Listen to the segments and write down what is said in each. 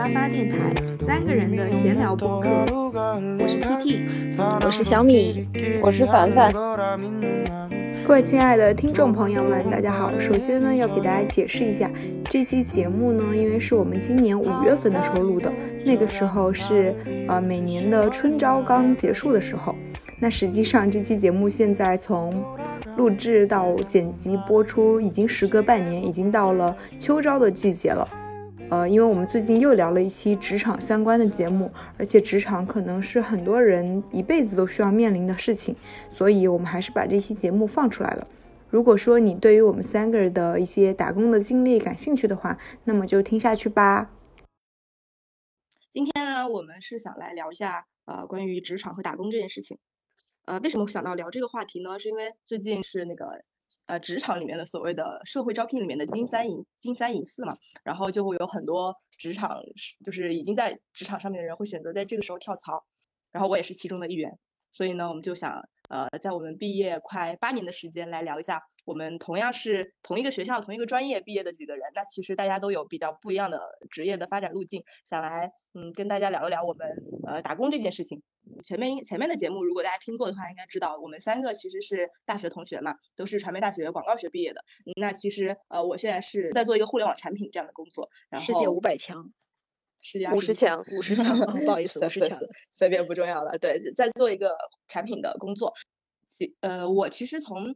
听阿里巴巴电台三个人的闲聊播客。我是 T T，我是小米，我是凡凡。各位亲爱的听众朋友们，大家好。首先呢，要给大家解释一下，这期节目呢，因为是我们今年五月份的时候录的，那个时候是呃每年的春招刚结束的时候。那实际上这期节目现在从录制到剪辑播出已经时隔半年，已经到了秋招的季节了。呃，因为我们最近又聊了一期职场相关的节目，而且职场可能是很多人一辈子都需要面临的事情，所以我们还是把这期节目放出来了。如果说你对于我们三个人的一些打工的经历感兴趣的话，那么就听下去吧。今天呢，我们是想来聊一下呃关于职场和打工这件事情。呃，为什么想到聊这个话题呢？是因为最近是那个呃职场里面的所谓的社会招聘里面的金三银金三银四嘛，然后就会有很多职场就是已经在职场上面的人会选择在这个时候跳槽，然后我也是其中的一员，所以呢，我们就想。呃，在我们毕业快八年的时间来聊一下，我们同样是同一个学校、同一个专业毕业的几个人，那其实大家都有比较不一样的职业的发展路径，想来嗯跟大家聊一聊我们呃打工这件事情。前面前面的节目如果大家听过的话，应该知道我们三个其实是大学同学嘛，都是传媒大学广告学毕业的。那其实呃我现在是在做一个互联网产品这样的工作，然后世界五百强。五十强，五十强，不好意思，五十强，随便不重要了。对，在做一个产品的工作。其呃，我其实从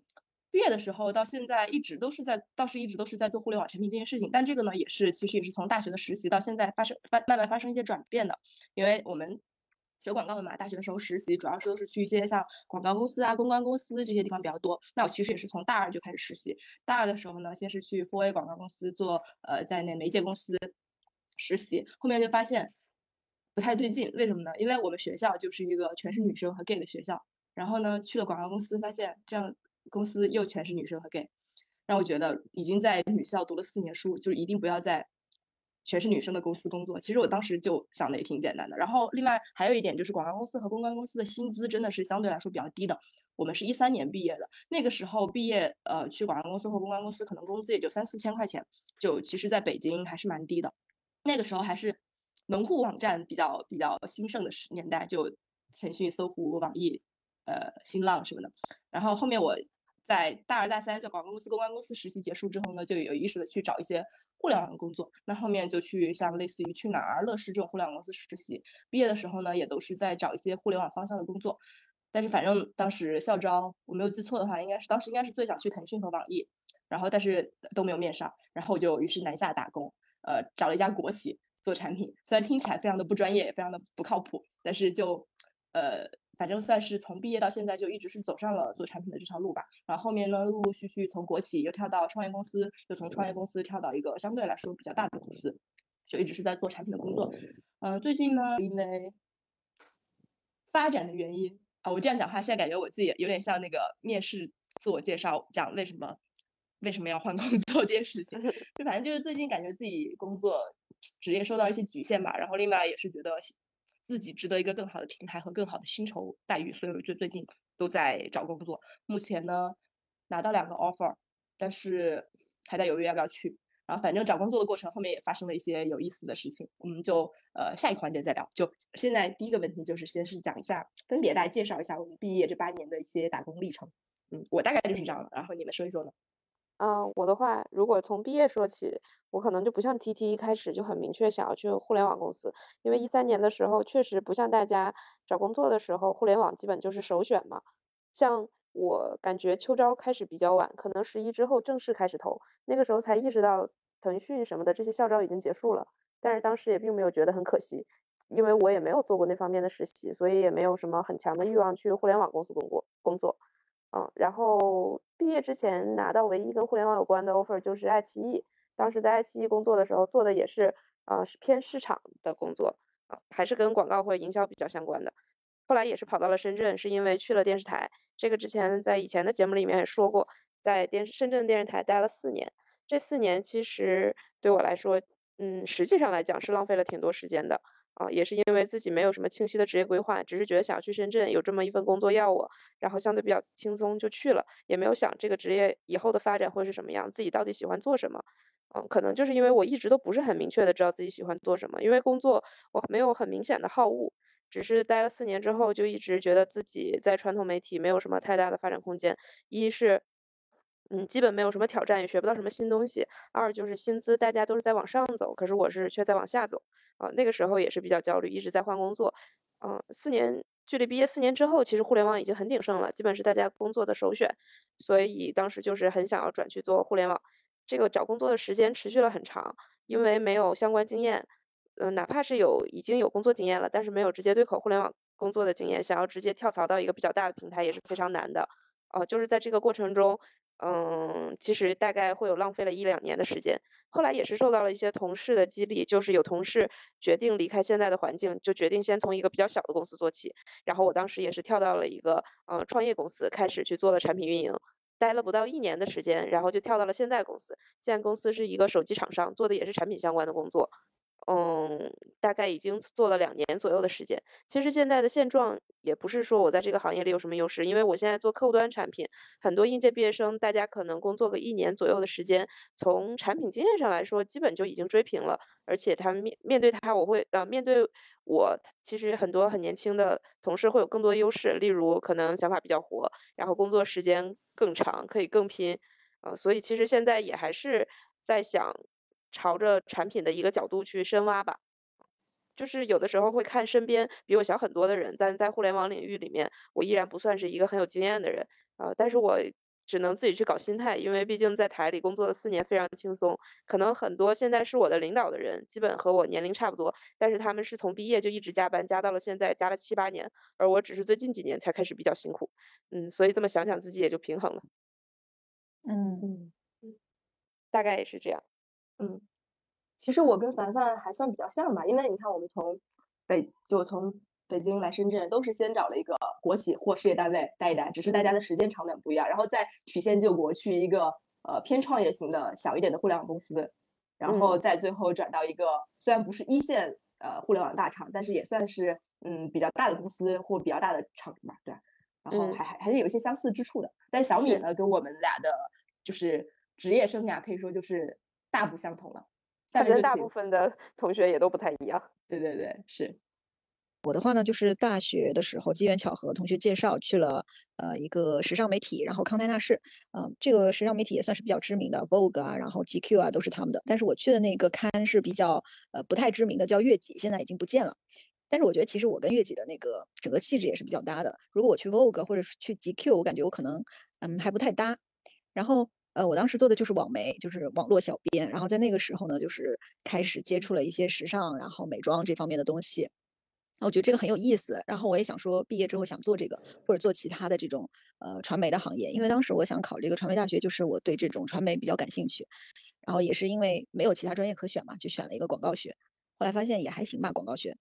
毕业的时候到现在，一直都是在，倒是一直都是在做互联网产品这件事情。但这个呢，也是其实也是从大学的实习到现在发生发慢慢发生一些转变的。因为我们学广告的嘛，大学的时候实习主要是都是去一些像广告公司啊、公关公司这些地方比较多。那我其实也是从大二就开始实习。大二的时候呢，先是去 Four A 广告公司做呃，在那媒介公司。实习后面就发现不太对劲，为什么呢？因为我们学校就是一个全是女生和 gay 的学校，然后呢去了广告公司，发现这样公司又全是女生和 gay，让我觉得已经在女校读了四年书，就一定不要在全是女生的公司工作。其实我当时就想的也挺简单的。然后另外还有一点就是广告公司和公关公司的薪资真的是相对来说比较低的。我们是一三年毕业的，那个时候毕业呃去广告公司或公关公司，可能工资也就三四千块钱，就其实在北京还是蛮低的。那个时候还是门户网站比较比较兴盛的时年代，就腾讯、搜狐、网易、呃新浪什么的。然后后面我在大二大三在广告公司、公关公司实习结束之后呢，就有意识的去找一些互联网工作。那后面就去像类似于去哪儿、乐视这种互联网公司实习。毕业的时候呢，也都是在找一些互联网方向的工作。但是反正当时校招我没有记错的话，应该是当时应该是最想去腾讯和网易，然后但是都没有面上，然后就于是南下打工。呃，找了一家国企做产品，虽然听起来非常的不专业，也非常的不靠谱，但是就呃，反正算是从毕业到现在就一直是走上了做产品的这条路吧。然后后面呢，陆陆续续从国企又跳到创业公司，又从创业公司跳到一个相对来说比较大的公司，就一直是在做产品的工作。嗯，最近呢，因为发展的原因啊，我这样讲话，现在感觉我自己有点像那个面试自我介绍，讲为什么。为什么要换工 作这件事情，就反正就是最近感觉自己工作职业受到一些局限吧，然后另外也是觉得自己值得一个更好的平台和更好的薪酬待遇，所以我就最近都在找工作。目前呢拿到两个 offer，但是还在犹豫要不要去。然后反正找工作的过程后面也发生了一些有意思的事情，我们就呃下一个环节再聊。就现在第一个问题就是先是讲一下，分别大家介绍一下我们毕业这八年的一些打工历程。嗯，我大概就是这样了，然后你们说一说呢？嗯，我的话，如果从毕业说起，我可能就不像 T T 一开始就很明确想要去互联网公司，因为一三年的时候确实不像大家找工作的时候，互联网基本就是首选嘛。像我感觉秋招开始比较晚，可能十一之后正式开始投，那个时候才意识到腾讯什么的这些校招已经结束了，但是当时也并没有觉得很可惜，因为我也没有做过那方面的实习，所以也没有什么很强的欲望去互联网公司工作工作。嗯，然后毕业之前拿到唯一跟互联网有关的 offer 就是爱奇艺，当时在爱奇艺工作的时候做的也是，呃，是偏市场的工作，啊，还是跟广告或者营销比较相关的。后来也是跑到了深圳，是因为去了电视台，这个之前在以前的节目里面也说过，在电深圳电视台待了四年，这四年其实对我来说，嗯，实际上来讲是浪费了挺多时间的。啊，也是因为自己没有什么清晰的职业规划，只是觉得想要去深圳有这么一份工作要我，然后相对比较轻松就去了，也没有想这个职业以后的发展会是什么样，自己到底喜欢做什么。嗯，可能就是因为我一直都不是很明确的知道自己喜欢做什么，因为工作我没有很明显的好恶，只是待了四年之后就一直觉得自己在传统媒体没有什么太大的发展空间，一是。嗯，基本没有什么挑战，也学不到什么新东西。二就是薪资，大家都是在往上走，可是我是却在往下走。啊，那个时候也是比较焦虑，一直在换工作。嗯，四年距离毕业四年之后，其实互联网已经很鼎盛了，基本是大家工作的首选。所以当时就是很想要转去做互联网。这个找工作的时间持续了很长，因为没有相关经验。嗯，哪怕是有已经有工作经验了，但是没有直接对口互联网工作的经验，想要直接跳槽到一个比较大的平台也是非常难的。哦，就是在这个过程中。嗯，其实大概会有浪费了一两年的时间，后来也是受到了一些同事的激励，就是有同事决定离开现在的环境，就决定先从一个比较小的公司做起。然后我当时也是跳到了一个呃创业公司，开始去做了产品运营，待了不到一年的时间，然后就跳到了现在公司。现在公司是一个手机厂商，做的也是产品相关的工作。嗯，大概已经做了两年左右的时间。其实现在的现状也不是说我在这个行业里有什么优势，因为我现在做客户端产品，很多应届毕业生，大家可能工作个一年左右的时间，从产品经验上来说，基本就已经追平了。而且他们面面对他，我会呃面对我，其实很多很年轻的同事会有更多优势，例如可能想法比较活，然后工作时间更长，可以更拼。呃，所以其实现在也还是在想。朝着产品的一个角度去深挖吧，就是有的时候会看身边比我小很多的人，但在互联网领域里面，我依然不算是一个很有经验的人，呃，但是我只能自己去搞心态，因为毕竟在台里工作了四年非常轻松，可能很多现在是我的领导的人，基本和我年龄差不多，但是他们是从毕业就一直加班，加到了现在，加了七八年，而我只是最近几年才开始比较辛苦，嗯，所以这么想想自己也就平衡了，嗯。嗯。嗯，大概也是这样。嗯，其实我跟凡凡还算比较像吧，因为你看，我们从北就从北京来深圳，都是先找了一个国企或事业单位待一待，只是大家的时间长短不一样，然后再曲线救国去一个呃偏创业型的小一点的互联网公司，然后再最后转到一个虽然不是一线呃互联网大厂，但是也算是嗯比较大的公司或比较大的厂子吧，对，然后还还还是有一些相似之处的。但小米呢，跟我们俩的就是职业生涯可以说就是。大不相同了，感觉大部分的 同学也都不太一样。对对对，是我的话呢，就是大学的时候机缘巧合，同学介绍去了呃一个时尚媒体，然后康泰纳仕，嗯，这个时尚媒体也算是比较知名的，Vogue 啊，然后 GQ 啊都是他们的。但是我去的那个刊是比较呃不太知名的，叫月己，现在已经不见了。但是我觉得其实我跟月己的那个整个气质也是比较搭的。如果我去 Vogue 或者是去 GQ，我感觉我可能嗯还不太搭。然后。呃，我当时做的就是网媒，就是网络小编。然后在那个时候呢，就是开始接触了一些时尚，然后美妆这方面的东西。我觉得这个很有意思。然后我也想说，毕业之后想做这个，或者做其他的这种呃传媒的行业。因为当时我想考这个传媒大学，就是我对这种传媒比较感兴趣。然后也是因为没有其他专业可选嘛，就选了一个广告学。后来发现也还行吧，广告学。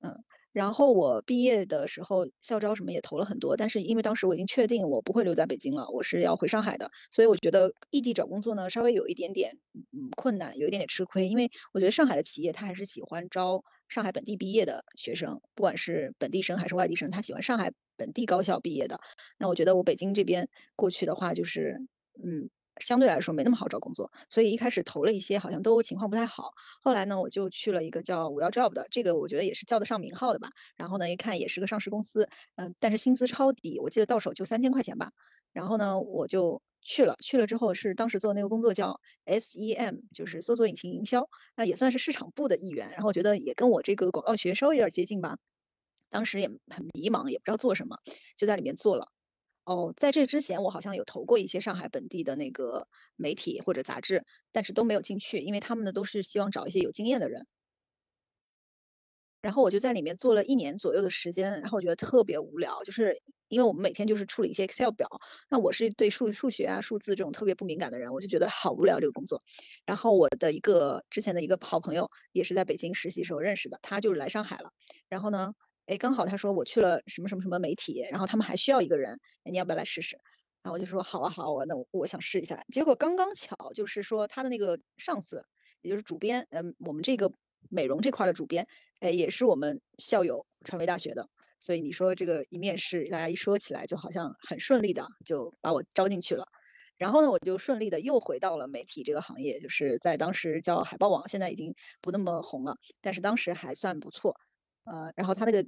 嗯。然后我毕业的时候，校招什么也投了很多，但是因为当时我已经确定我不会留在北京了，我是要回上海的，所以我觉得异地找工作呢，稍微有一点点嗯困难，有一点点吃亏，因为我觉得上海的企业他还是喜欢招上海本地毕业的学生，不管是本地生还是外地生，他喜欢上海本地高校毕业的。那我觉得我北京这边过去的话，就是嗯。相对来说没那么好找工作，所以一开始投了一些，好像都情况不太好。后来呢，我就去了一个叫五幺 job 的，这个我觉得也是叫得上名号的吧。然后呢，一看也是个上市公司，嗯，但是薪资超低，我记得到手就三千块钱吧。然后呢，我就去了，去了之后是当时做那个工作叫 SEM，就是搜索引擎营销，那也算是市场部的一员。然后我觉得也跟我这个广告学稍微有点接近吧。当时也很迷茫，也不知道做什么，就在里面做了。哦，在这之前我好像有投过一些上海本地的那个媒体或者杂志，但是都没有进去，因为他们呢都是希望找一些有经验的人。然后我就在里面做了一年左右的时间，然后我觉得特别无聊，就是因为我们每天就是处理一些 Excel 表，那我是对数数学啊、数字这种特别不敏感的人，我就觉得好无聊这个工作。然后我的一个之前的一个好朋友也是在北京实习时候认识的，他就是来上海了，然后呢。哎，刚好他说我去了什么什么什么媒体，然后他们还需要一个人，你要不要来试试？然后我就说好啊好啊，那我想试一下。结果刚刚巧就是说他的那个上司，也就是主编，嗯，我们这个美容这块的主编，哎，也是我们校友，传媒大学的。所以你说这个一面试，大家一说起来就好像很顺利的就把我招进去了。然后呢，我就顺利的又回到了媒体这个行业，就是在当时叫海报网，现在已经不那么红了，但是当时还算不错。呃，然后他那个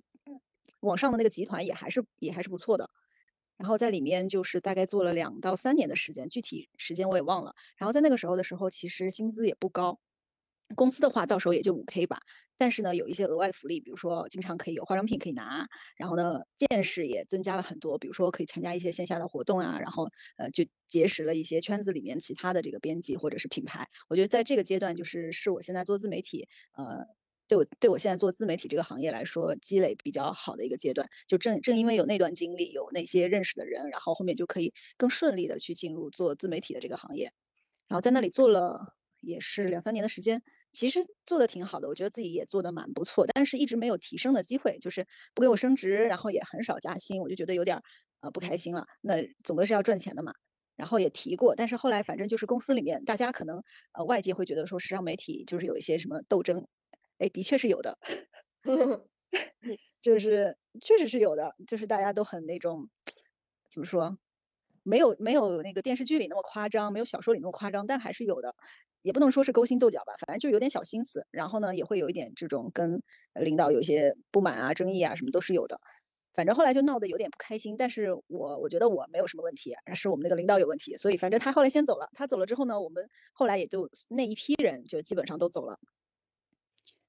网上的那个集团也还是也还是不错的。然后在里面就是大概做了两到三年的时间，具体时间我也忘了。然后在那个时候的时候，其实薪资也不高，工资的话到时候也就五 K 吧。但是呢，有一些额外的福利，比如说经常可以有化妆品可以拿，然后呢，见识也增加了很多，比如说可以参加一些线下的活动啊，然后呃，就结识了一些圈子里面其他的这个编辑或者是品牌。我觉得在这个阶段，就是是我现在做自媒体，呃，对我对我现在做自媒体这个行业来说，积累比较好的一个阶段。就正正因为有那段经历，有那些认识的人，然后后面就可以更顺利的去进入做自媒体的这个行业。然后在那里做了也是两三年的时间。其实做的挺好的，我觉得自己也做的蛮不错，但是一直没有提升的机会，就是不给我升职，然后也很少加薪，我就觉得有点儿呃不开心了。那总归是要赚钱的嘛，然后也提过，但是后来反正就是公司里面大家可能呃外界会觉得说时尚媒体就是有一些什么斗争，哎，的确是有的 就是确实是有的，就是大家都很那种怎么说，没有没有那个电视剧里那么夸张，没有小说里那么夸张，但还是有的。也不能说是勾心斗角吧，反正就有点小心思，然后呢，也会有一点这种跟领导有些不满啊、争议啊，什么都是有的。反正后来就闹得有点不开心，但是我我觉得我没有什么问题，是我们那个领导有问题。所以反正他后来先走了，他走了之后呢，我们后来也就那一批人就基本上都走了。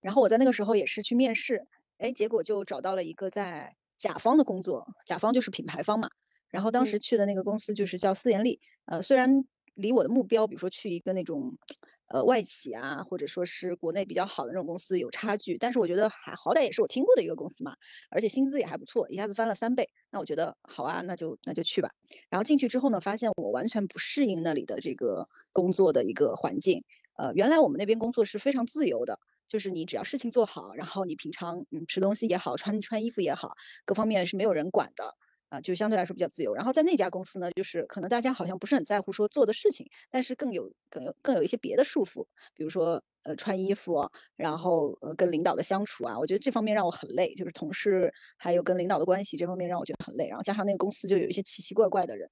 然后我在那个时候也是去面试，哎，结果就找到了一个在甲方的工作，甲方就是品牌方嘛。然后当时去的那个公司就是叫思妍丽，呃，虽然。离我的目标，比如说去一个那种，呃，外企啊，或者说是国内比较好的那种公司有差距，但是我觉得还好歹也是我听过的一个公司嘛，而且薪资也还不错，一下子翻了三倍，那我觉得好啊，那就那就去吧。然后进去之后呢，发现我完全不适应那里的这个工作的一个环境。呃，原来我们那边工作是非常自由的，就是你只要事情做好，然后你平常嗯吃东西也好，穿 穿衣服也好，各方面是没有人管的。啊，就相对来说比较自由。然后在那家公司呢，就是可能大家好像不是很在乎说做的事情，但是更有更有更有一些别的束缚，比如说呃穿衣服，然后呃跟领导的相处啊，我觉得这方面让我很累，就是同事还有跟领导的关系这方面让我觉得很累。然后加上那个公司就有一些奇奇怪怪的人，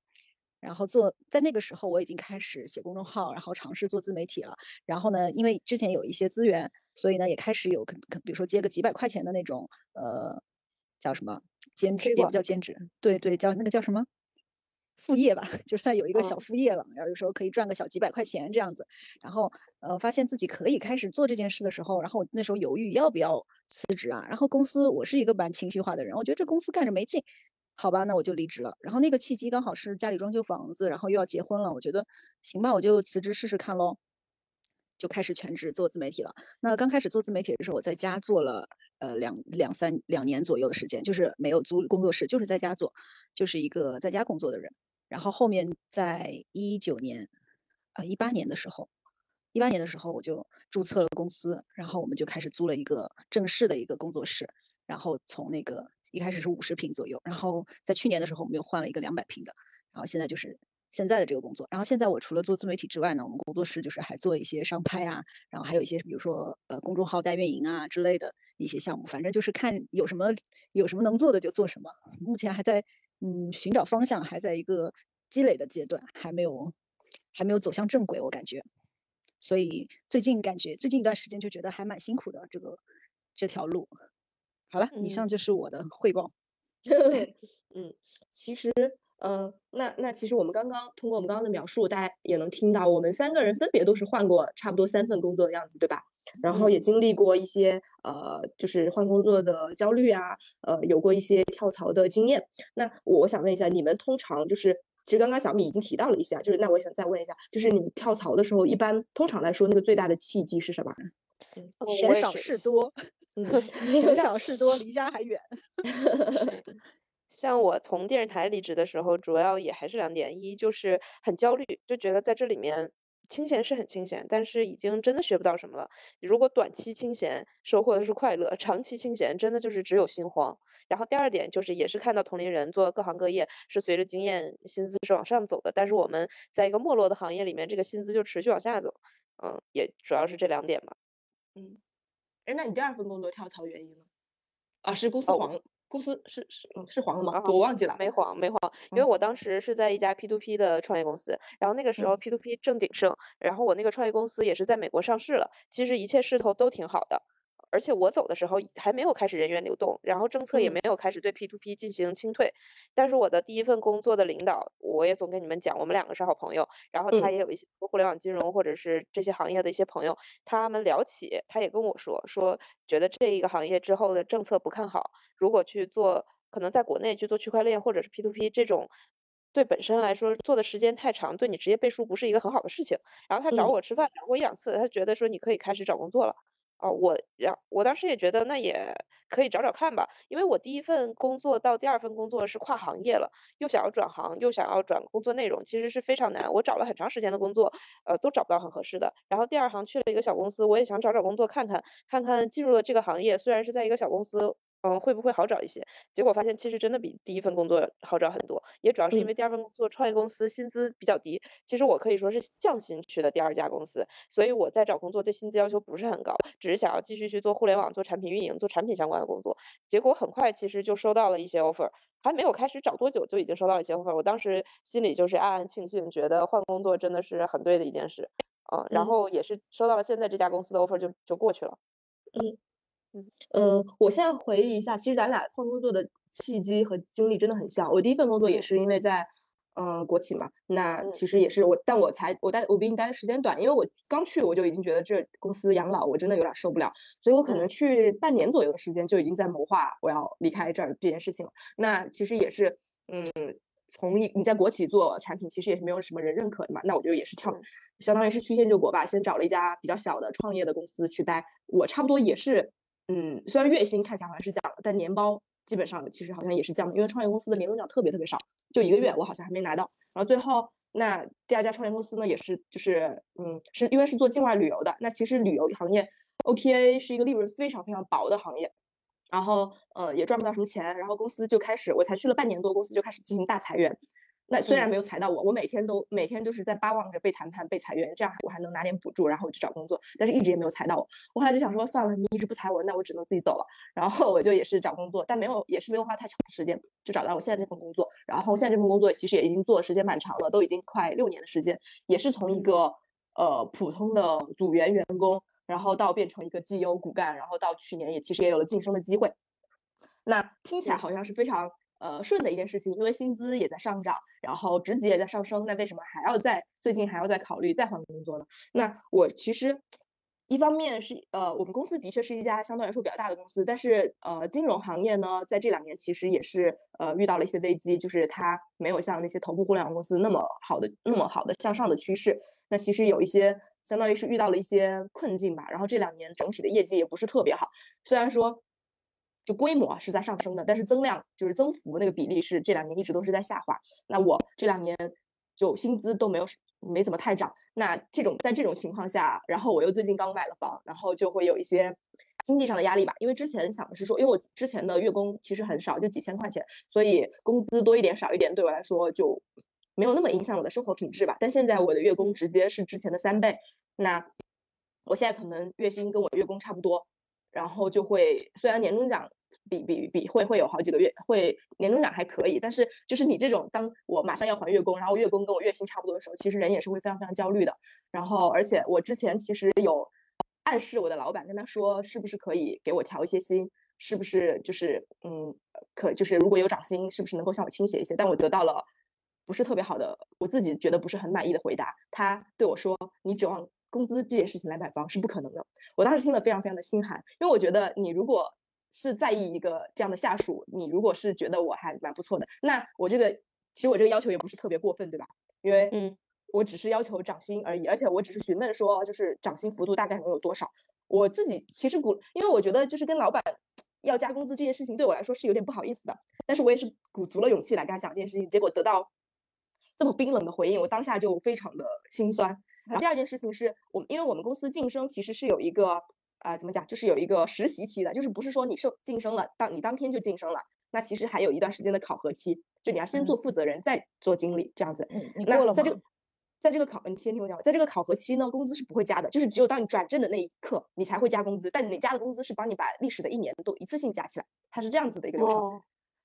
然后做在那个时候我已经开始写公众号，然后尝试做自媒体了。然后呢，因为之前有一些资源，所以呢也开始有可可比如说接个几百块钱的那种呃叫什么？兼职也不叫兼职，对对，叫那个叫什么副业吧，就算有一个小副业了。然后有时候可以赚个小几百块钱这样子。然后呃，发现自己可以开始做这件事的时候，然后那时候犹豫要不要辞职啊。然后公司我是一个蛮情绪化的人，我觉得这公司干着没劲，好吧，那我就离职了。然后那个契机刚好是家里装修房子，然后又要结婚了，我觉得行吧，我就辞职试试看喽。就开始全职做自媒体了。那刚开始做自媒体的时候，我在家做了呃两两三两年左右的时间，就是没有租工作室，就是在家做，就是一个在家工作的人。然后后面在一九年，啊一八年的时候，一八年的时候我就注册了公司，然后我们就开始租了一个正式的一个工作室。然后从那个一开始是五十平左右，然后在去年的时候我们又换了一个两百平的，然后现在就是。现在的这个工作，然后现在我除了做自媒体之外呢，我们工作室就是还做一些商拍啊，然后还有一些比如说呃公众号代运营啊之类的一些项目，反正就是看有什么有什么能做的就做什么。目前还在嗯寻找方向，还在一个积累的阶段，还没有还没有走向正轨，我感觉。所以最近感觉最近一段时间就觉得还蛮辛苦的这个这条路。好了，以上就是我的汇报。嗯，其实。嗯，那那其实我们刚刚通过我们刚刚的描述，大家也能听到，我们三个人分别都是换过差不多三份工作的样子，对吧？然后也经历过一些呃，就是换工作的焦虑啊，呃，有过一些跳槽的经验。那我想问一下，你们通常就是，其实刚刚小米已经提到了一下，就是那我想再问一下，就是你们跳槽的时候，一般通常来说，那个最大的契机是什么？钱少事多，钱少事多，离家还远。像我从电视台离职的时候，主要也还是两点：一就是很焦虑，就觉得在这里面清闲是很清闲，但是已经真的学不到什么了。如果短期清闲收获的是快乐，长期清闲真的就是只有心慌。然后第二点就是，也是看到同龄人做各行各业是随着经验薪资是往上走的，但是我们在一个没落的行业里面，这个薪资就持续往下走。嗯，也主要是这两点吧。嗯。哎，那你第二份工作跳槽原因呢？啊，是公司黄，公司是是嗯是黄了吗？我忘记了，没黄没黄，因为我当时是在一家 P to P 的创业公司，然后那个时候 P to P 正鼎盛，然后我那个创业公司也是在美国上市了，其实一切势头都挺好的。而且我走的时候还没有开始人员流动，然后政策也没有开始对 P to P 进行清退。但是我的第一份工作的领导，我也总跟你们讲，我们两个是好朋友。然后他也有一些互联网金融或者是这些行业的一些朋友，他们聊起，他也跟我说，说觉得这一个行业之后的政策不看好，如果去做，可能在国内去做区块链或者是 P to P 这种，对本身来说做的时间太长，对你职业背书不是一个很好的事情。然后他找我吃饭找过一两次，他觉得说你可以开始找工作了。哦，我然我当时也觉得那也可以找找看吧，因为我第一份工作到第二份工作是跨行业了，又想要转行，又想要转工作内容，其实是非常难。我找了很长时间的工作，呃，都找不到很合适的。然后第二行去了一个小公司，我也想找找工作看看，看看进入了这个行业，虽然是在一个小公司。嗯，会不会好找一些？结果发现其实真的比第一份工作好找很多，也主要是因为第二份工作创业公司薪资比较低。其实我可以说是降薪去的第二家公司，所以我在找工作对薪资要求不是很高，只是想要继续去做互联网、做产品运营、做产品相关的工作。结果很快其实就收到了一些 offer，还没有开始找多久就已经收到了一些 offer。我当时心里就是暗暗庆幸，觉得换工作真的是很对的一件事。嗯，然后也是收到了现在这家公司的 offer 就就过去了。嗯。嗯，我现在回忆一下，其实咱俩换工作的契机和经历真的很像。我第一份工作也是因为在嗯国企嘛，那其实也是我，但我才我待我比你待的时间短，因为我刚去我就已经觉得这公司养老我真的有点受不了，所以我可能去半年左右的时间就已经在谋划我要离开这儿这件事情了。那其实也是嗯，从你你在国企做产品，其实也是没有什么人认可的嘛，那我就也是跳，相当于是曲线救国吧，先找了一家比较小的创业的公司去待，我差不多也是。嗯，虽然月薪看起来好像是降了，但年包基本上其实好像也是降的，因为创业公司的年终奖特别特别少，就一个月我好像还没拿到。然后最后那第二家创业公司呢，也是就是嗯，是因为是做境外旅游的，那其实旅游行业 OTA 是一个利润非常非常薄的行业，然后呃也赚不到什么钱，然后公司就开始我才去了半年多，公司就开始进行大裁员。那虽然没有裁到我，我每天都每天都是在巴望着被谈判、被裁员，这样我还能拿点补助，然后我去找工作。但是一直也没有裁到我。我后来就想说，算了，你一直不裁我，那我只能自己走了。然后我就也是找工作，但没有，也是没有花太长的时间就找到我现在这份工作。然后现在这份工作其实也已经做的时间蛮长了，都已经快六年的时间，也是从一个呃普通的组员员工，然后到变成一个绩优骨干，然后到去年也其实也有了晋升的机会。那听起来好像是非常。呃，顺的一件事情，因为薪资也在上涨，然后职级也在上升，那为什么还要在最近还要再考虑再换工作呢？那我其实一方面是呃，我们公司的确是一家相对来说比较大的公司，但是呃，金融行业呢，在这两年其实也是呃遇到了一些危机，就是它没有像那些头部互联网公司那么好的那么好的向上的趋势。那其实有一些相当于是遇到了一些困境吧，然后这两年整体的业绩也不是特别好，虽然说。就规模是在上升的，但是增量就是增幅那个比例是这两年一直都是在下滑。那我这两年就薪资都没有没怎么太涨。那这种在这种情况下，然后我又最近刚买了房，然后就会有一些经济上的压力吧。因为之前想的是说，因为我之前的月工其实很少，就几千块钱，所以工资多一点少一点对我来说就没有那么影响我的生活品质吧。但现在我的月工直接是之前的三倍，那我现在可能月薪跟我月工差不多。然后就会，虽然年终奖比比比会会有好几个月，会年终奖还可以，但是就是你这种，当我马上要还月供，然后月供跟我月薪差不多的时候，其实人也是会非常非常焦虑的。然后，而且我之前其实有暗示我的老板，跟他说是不是可以给我调一些薪，是不是就是嗯，可就是如果有涨薪，是不是能够向我倾斜一些？但我得到了不是特别好的，我自己觉得不是很满意的回答。他对我说：“你指望。”工资这件事情来买房是不可能的，我当时听了非常非常的心寒，因为我觉得你如果是在意一个这样的下属，你如果是觉得我还蛮不错的，那我这个其实我这个要求也不是特别过分，对吧？因为嗯，我只是要求涨薪而已，而且我只是询问说就是涨薪幅度大概能有多少。我自己其实鼓，因为我觉得就是跟老板 要加工资这件事情对我来说是有点不好意思的，但是我也是鼓足了勇气来跟他讲这件事情，结果得到这么冰冷的回应，我当下就非常的心酸。然后第二件事情是我们，因为我们公司晋升其实是有一个，呃，怎么讲，就是有一个实习期的，就是不是说你受晋升了，当你当天就晋升了，那其实还有一段时间的考核期，就你要先做负责人，再做经理这样子。嗯，你过了在这个在这个考，你先听我讲，在这个考核期呢，工资是不会加的，就是只有当你转正的那一刻，你才会加工资。但你加的工资是帮你把历史的一年都一次性加起来，它是这样子的一个流程。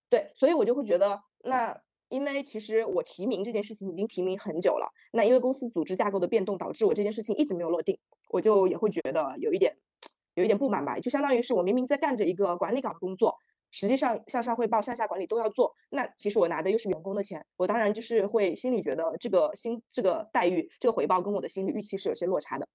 对，所以我就会觉得，那因为其实我提名这件事情已经提名很久了，那因为公司组织架构的变动导致我这件事情一直没有落定，我就也会觉得有一点有一点不满吧，就相当于是我明明在干着一个管理岗的工作。实际上向上汇报、向下管理都要做，那其实我拿的又是员工的钱，我当然就是会心里觉得这个薪、这个待遇、这个回报跟我的心理预期是有些落差的。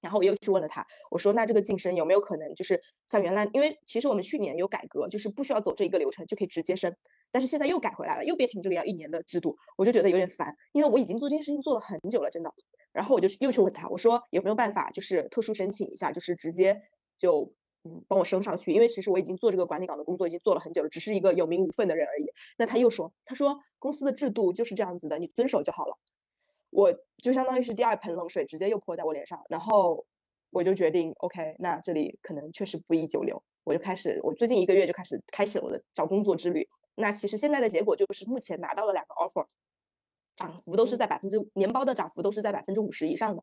然后我又去问了他，我说那这个晋升有没有可能就是像原来，因为其实我们去年有改革，就是不需要走这一个流程就可以直接升，但是现在又改回来了，又变成这个要一年的制度，我就觉得有点烦，因为我已经做这件事情做了很久了，真的。然后我就又去问他，我说有没有办法就是特殊申请一下，就是直接就。嗯，帮我升上去，因为其实我已经做这个管理岗的工作已经做了很久了，只是一个有名无份的人而已。那他又说，他说公司的制度就是这样子的，你遵守就好了。我就相当于是第二盆冷水直接又泼在我脸上，然后我就决定，OK，那这里可能确实不宜久留，我就开始，我最近一个月就开始开启了我的找工作之旅。那其实现在的结果就是目前拿到了两个 offer，涨幅都是在百分之年包的涨幅都是在百分之五十以上的，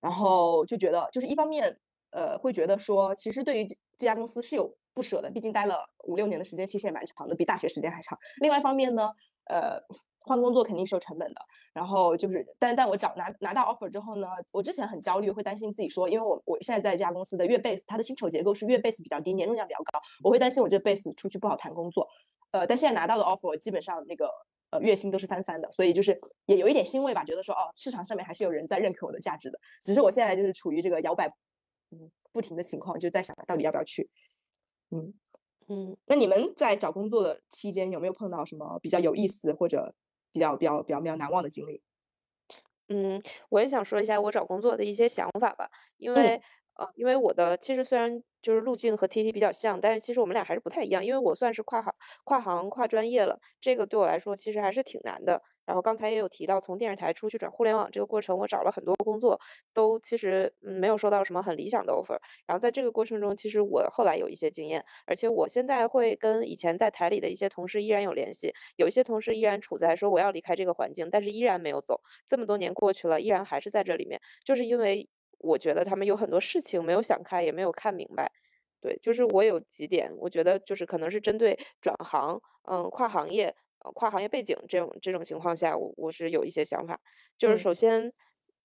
然后就觉得就是一方面。呃，会觉得说，其实对于这家公司是有不舍的，毕竟待了五六年的时间，其实也蛮长的，比大学时间还长。另外一方面呢，呃，换工作肯定是有成本的。然后就是，但但我找拿拿到 offer 之后呢，我之前很焦虑，会担心自己说，因为我我现在在这家公司的月 base，它的薪酬结构是月 base 比较低，年终奖比较高，我会担心我这 base 出去不好谈工作。呃，但现在拿到的 offer 基本上那个呃月薪都是翻番的，所以就是也有一点欣慰吧，觉得说哦，市场上面还是有人在认可我的价值的。只是我现在就是处于这个摇摆。嗯，不停的情况就在想到底要不要去。嗯嗯，那你们在找工作的期间有没有碰到什么比较有意思或者比较比较比较比较难忘的经历？嗯，我也想说一下我找工作的一些想法吧，因为呃，因为我的其实虽然就是路径和 T T 比较像，但是其实我们俩还是不太一样，因为我算是跨行跨行跨专业了，这个对我来说其实还是挺难的。然后刚才也有提到，从电视台出去转互联网这个过程，我找了很多工作，都其实没有收到什么很理想的 offer。然后在这个过程中，其实我后来有一些经验，而且我现在会跟以前在台里的一些同事依然有联系，有一些同事依然处在说我要离开这个环境，但是依然没有走。这么多年过去了，依然还是在这里面，就是因为我觉得他们有很多事情没有想开，也没有看明白。对，就是我有几点，我觉得就是可能是针对转行，嗯，跨行业。呃，跨行业背景这种这种情况下，我我是有一些想法，就是首先，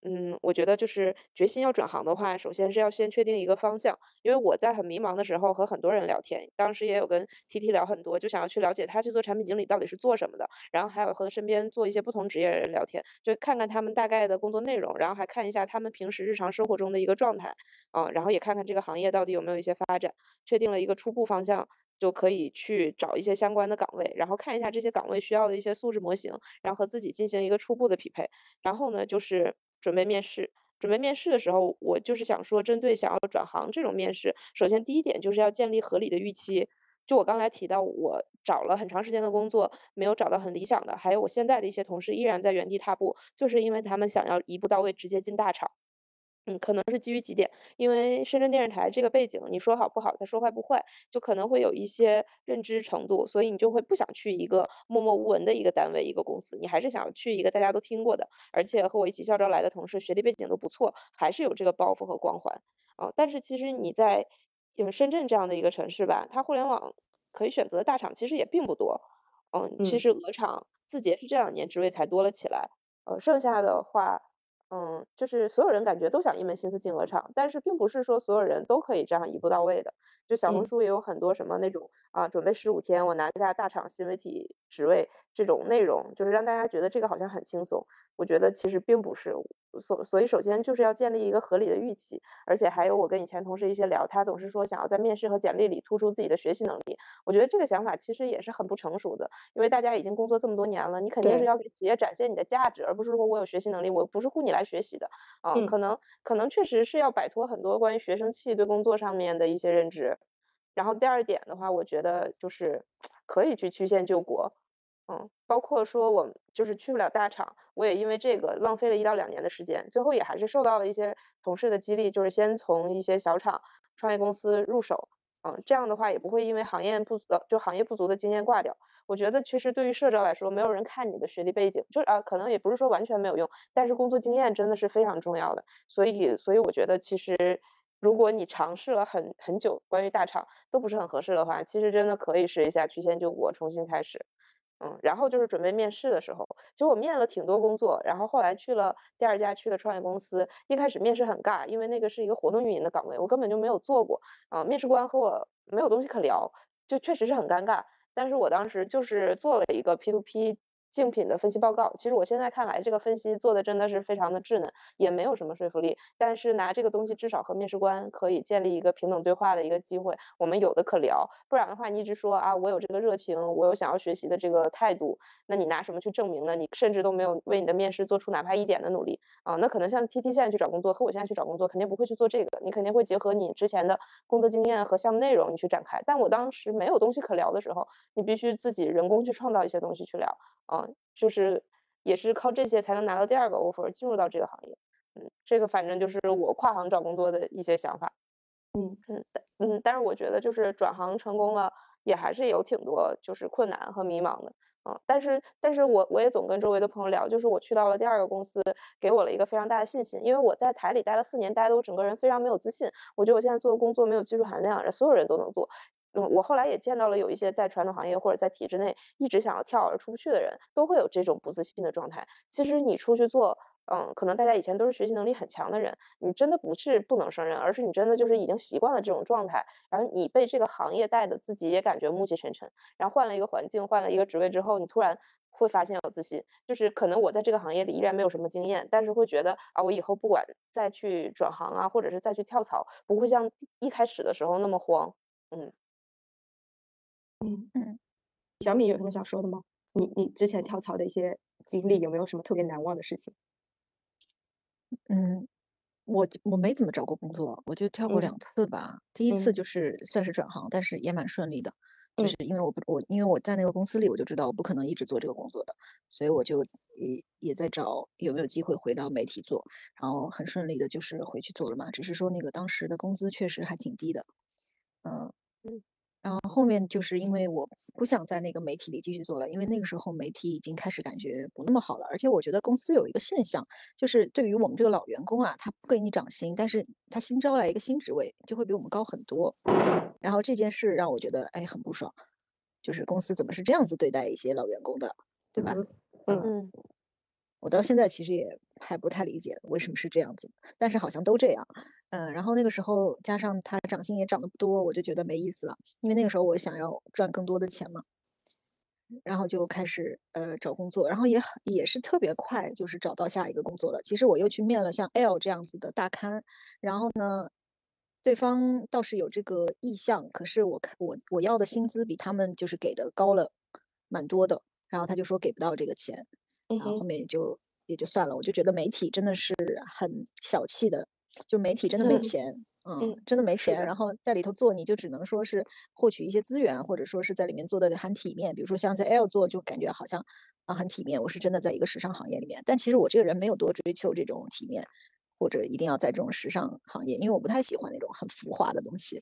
嗯，我觉得就是决心要转行的话，首先是要先确定一个方向，因为我在很迷茫的时候和很多人聊天，当时也有跟 T T 聊很多，就想要去了解他去做产品经理到底是做什么的，然后还有和身边做一些不同职业的人聊天，就看看他们大概的工作内容，然后还看一下他们平时日常生活中的一个状态，啊，然后也看看这个行业到底有没有一些发展，确定了一个初步方向。就可以去找一些相关的岗位，然后看一下这些岗位需要的一些素质模型，然后和自己进行一个初步的匹配。然后呢，就是准备面试。准备面试的时候，我就是想说，针对想要转行这种面试，首先第一点就是要建立合理的预期。就我刚才提到，我找了很长时间的工作，没有找到很理想的，还有我现在的一些同事依然在原地踏步，就是因为他们想要一步到位，直接进大厂。嗯，可能是基于几点，因为深圳电视台这个背景，你说好不好，他说坏不坏，就可能会有一些认知程度，所以你就会不想去一个默默无闻的一个单位、一个公司，你还是想要去一个大家都听过的，而且和我一起校招来的同事学历背景都不错，还是有这个包袱和光环啊。但是其实你在嗯深圳这样的一个城市吧，它互联网可以选择的大厂其实也并不多，嗯，其实鹅厂、字节是这两年职位才多了起来，呃，剩下的话。嗯，就是所有人感觉都想一门心思进鹅厂，但是并不是说所有人都可以这样一步到位的。就小红书也有很多什么那种啊，准备十五天我拿下大厂新媒体职位这种内容，就是让大家觉得这个好像很轻松。我觉得其实并不是。所所以，首先就是要建立一个合理的预期，而且还有我跟以前同事一些聊，他总是说想要在面试和简历里突出自己的学习能力。我觉得这个想法其实也是很不成熟的，因为大家已经工作这么多年了，你肯定是要给企业展现你的价值，而不是说我有学习能力，我不是雇你来学习的啊。可能可能确实是要摆脱很多关于学生气对工作上面的一些认知。然后第二点的话，我觉得就是可以去曲线救国。嗯，包括说我就是去不了大厂，我也因为这个浪费了一到两年的时间，最后也还是受到了一些同事的激励，就是先从一些小厂创业公司入手，嗯，这样的话也不会因为行业不足就行业不足的经验挂掉。我觉得其实对于社招来说，没有人看你的学历背景，就啊，可能也不是说完全没有用，但是工作经验真的是非常重要的。所以，所以我觉得其实如果你尝试了很很久，关于大厂都不是很合适的话，其实真的可以试一下曲线救国，重新开始。嗯，然后就是准备面试的时候，其实我面了挺多工作，然后后来去了第二家去的创业公司，一开始面试很尬，因为那个是一个活动运营的岗位，我根本就没有做过，啊，面试官和我没有东西可聊，就确实是很尴尬。但是我当时就是做了一个 P to P。竞品的分析报告，其实我现在看来，这个分析做的真的是非常的稚嫩，也没有什么说服力。但是拿这个东西，至少和面试官可以建立一个平等对话的一个机会，我们有的可聊。不然的话，你一直说啊，我有这个热情，我有想要学习的这个态度，那你拿什么去证明呢？你甚至都没有为你的面试做出哪怕一点的努力啊。那可能像 T T 现在去找工作，和我现在去找工作，肯定不会去做这个，你肯定会结合你之前的工作经验和项目内容，你去展开。但我当时没有东西可聊的时候，你必须自己人工去创造一些东西去聊。嗯，就是也是靠这些才能拿到第二个 offer 进入到这个行业。嗯，这个反正就是我跨行找工作的一些想法。嗯嗯嗯，但是我觉得就是转行成功了，也还是有挺多就是困难和迷茫的。嗯，但是但是我我也总跟周围的朋友聊，就是我去到了第二个公司，给我了一个非常大的信心。因为我在台里待了四年，待的我整个人非常没有自信。我觉得我现在做的工作没有技术含量，所有人都能做。嗯，我后来也见到了有一些在传统行业或者在体制内一直想要跳而出不去的人，都会有这种不自信的状态。其实你出去做，嗯，可能大家以前都是学习能力很强的人，你真的不是不能胜任，而是你真的就是已经习惯了这种状态。然后你被这个行业带的自己也感觉暮气沉沉。然后换了一个环境，换了一个职位之后，你突然会发现有自信。就是可能我在这个行业里依然没有什么经验，但是会觉得啊，我以后不管再去转行啊，或者是再去跳槽，不会像一开始的时候那么慌。嗯。嗯嗯，小米有什么想说的吗？你你之前跳槽的一些经历有没有什么特别难忘的事情？嗯，我我没怎么找过工作，我就跳过两次吧。第一次就是算是转行，但是也蛮顺利的，就是因为我不我因为我在那个公司里，我就知道我不可能一直做这个工作的，所以我就也也在找有没有机会回到媒体做，然后很顺利的就是回去做了嘛。只是说那个当时的工资确实还挺低的，嗯嗯。然后后面就是因为我不想在那个媒体里继续做了，因为那个时候媒体已经开始感觉不那么好了，而且我觉得公司有一个现象，就是对于我们这个老员工啊，他不给你涨薪，但是他新招来一个新职位就会比我们高很多，然后这件事让我觉得哎很不爽，就是公司怎么是这样子对待一些老员工的，对吧？嗯嗯。我到现在其实也还不太理解为什么是这样子，但是好像都这样。嗯，然后那个时候加上他涨薪也涨得不多，我就觉得没意思了，因为那个时候我想要赚更多的钱嘛。然后就开始呃找工作，然后也也是特别快，就是找到下一个工作了。其实我又去面了像 L 这样子的大刊，然后呢，对方倒是有这个意向，可是我看我我要的薪资比他们就是给的高了蛮多的，然后他就说给不到这个钱。然后后面也就也就算了，我就觉得媒体真的是很小气的，就媒体真的没钱，嗯，真的没钱。然后在里头做，你就只能说是获取一些资源，或者说是在里面做的很体面。比如说像在 L 做，就感觉好像啊很体面。我是真的在一个时尚行业里面，但其实我这个人没有多追求这种体面，或者一定要在这种时尚行业，因为我不太喜欢那种很浮华的东西。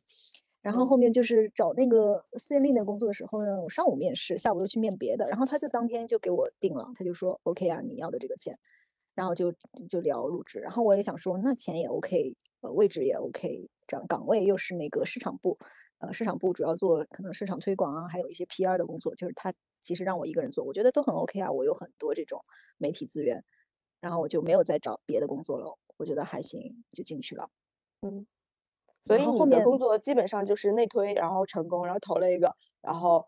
然后后面就是找那个私人力的工作的时候呢，我上午面试，下午又去面别的，然后他就当天就给我定了，他就说 OK 啊，你要的这个钱，然后就就聊入职，然后我也想说那钱也 OK，呃位置也 OK，这样岗位又是那个市场部，呃市场部主要做可能市场推广啊，还有一些 PR 的工作，就是他其实让我一个人做，我觉得都很 OK 啊，我有很多这种媒体资源，然后我就没有再找别的工作了，我觉得还行，就进去了，嗯。所以你的工作基本上就是内推，然后成功，然后投了一个，然后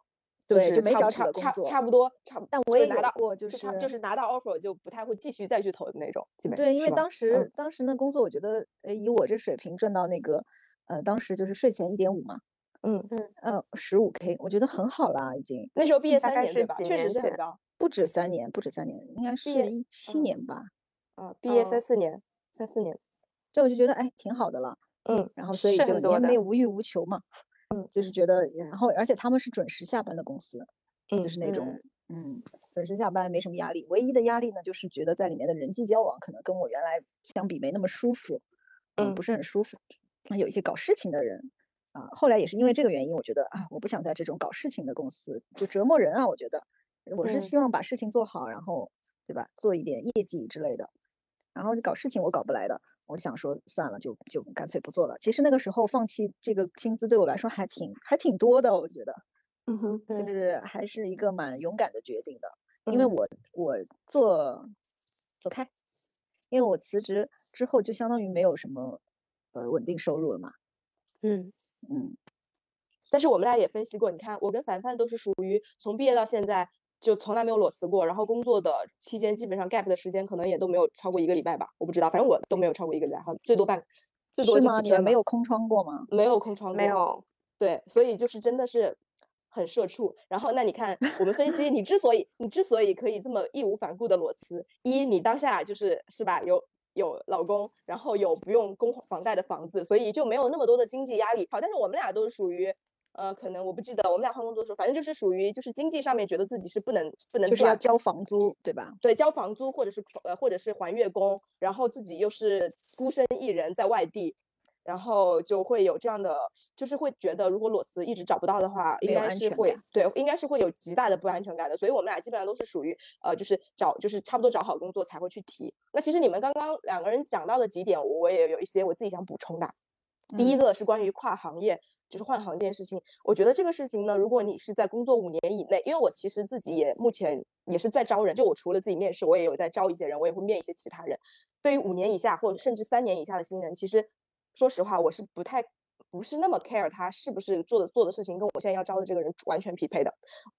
对，就没找差差差不多差，但我也拿到过，就是就是拿到 offer 就不太会继续再去投的那种，基本对，因为当时当时那工作，我觉得呃以我这水平赚到那个呃当时就是税前一点五嘛，嗯嗯嗯十五 k，我觉得很好了已经。那时候毕业三年对吧？确实是很高，不止三年，不止三年，应该是一七年吧？啊，毕业三四年，三四年，这我就觉得哎挺好的了。嗯，然后所以就年内无欲无求嘛，嗯，就是。觉得，然后而且他们是准时下班的公司，嗯，就是那种，嗯，准时下班没什么压力，唯一的压力呢，就是觉得在里面的人际交往可能跟我原来相比没那么舒服，嗯，不是很舒服，有一些搞事情的人，啊，后来也是因为这个原因，我觉得啊，我不想在这种搞事情的公司就折磨人啊。我觉得。我是希望把事情做好，然后对吧，做一点业绩之类的。然后搞事情我搞不来的，我想说算了，就就干脆不做了。其实那个时候放弃这个薪资对我来说还挺还挺多的，我觉得，嗯哼，就是还是一个蛮勇敢的决定的，因为我我做走开，因为我辞职之后就相当于没有什么呃稳定收入了嘛。嗯。嗯，但是我们俩也分析过，你看我跟凡凡都是属于从毕业到现在就从来没有裸辞过，然后工作的期间基本上 gap 的时间可能也都没有超过一个礼拜吧，我不知道，反正我都没有超过一个礼拜，哈，最多半，最多就几天。没有空窗过吗？没有空窗过，没有。对，所以就是真的是很社畜。然后那你看，我们分析你之所以你之所以可以这么义无反顾的裸辞，一你当下就是是吧有。有老公，然后有不用供房贷的房子，所以就没有那么多的经济压力。好，但是我们俩都是属于，呃，可能我不记得我们俩换工作的时候，反正就是属于就是经济上面觉得自己是不能不能就是要交房租，对吧？对，交房租或者是呃或者是还月供，然后自己又是孤身一人在外地。然后就会有这样的，就是会觉得如果裸辞一直找不到的话，应该是会对，应该是会有极大的不安全感的。所以我们俩基本上都是属于呃，就是找就是差不多找好工作才会去提。那其实你们刚刚两个人讲到的几点，我也有一些我自己想补充的。第一个是关于跨行业，就是换行这件事情。我觉得这个事情呢，如果你是在工作五年以内，因为我其实自己也目前也是在招人，就我除了自己面试，我也有在招一些人，我也会面一些其他人。对于五年以下或者甚至三年以下的新人，其实。说实话，我是不太不是那么 care 他是不是做的做的事情跟我现在要招的这个人完全匹配的。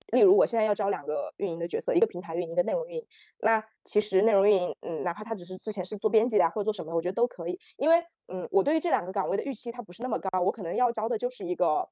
例如，我现在要招两个运营的角色，一个平台运营，一个内容运营。那其实内容运营，嗯，哪怕他只是之前是做编辑的或者做什么的，我觉得都可以。因为，嗯，我对于这两个岗位的预期它不是那么高，我可能要招的就是一个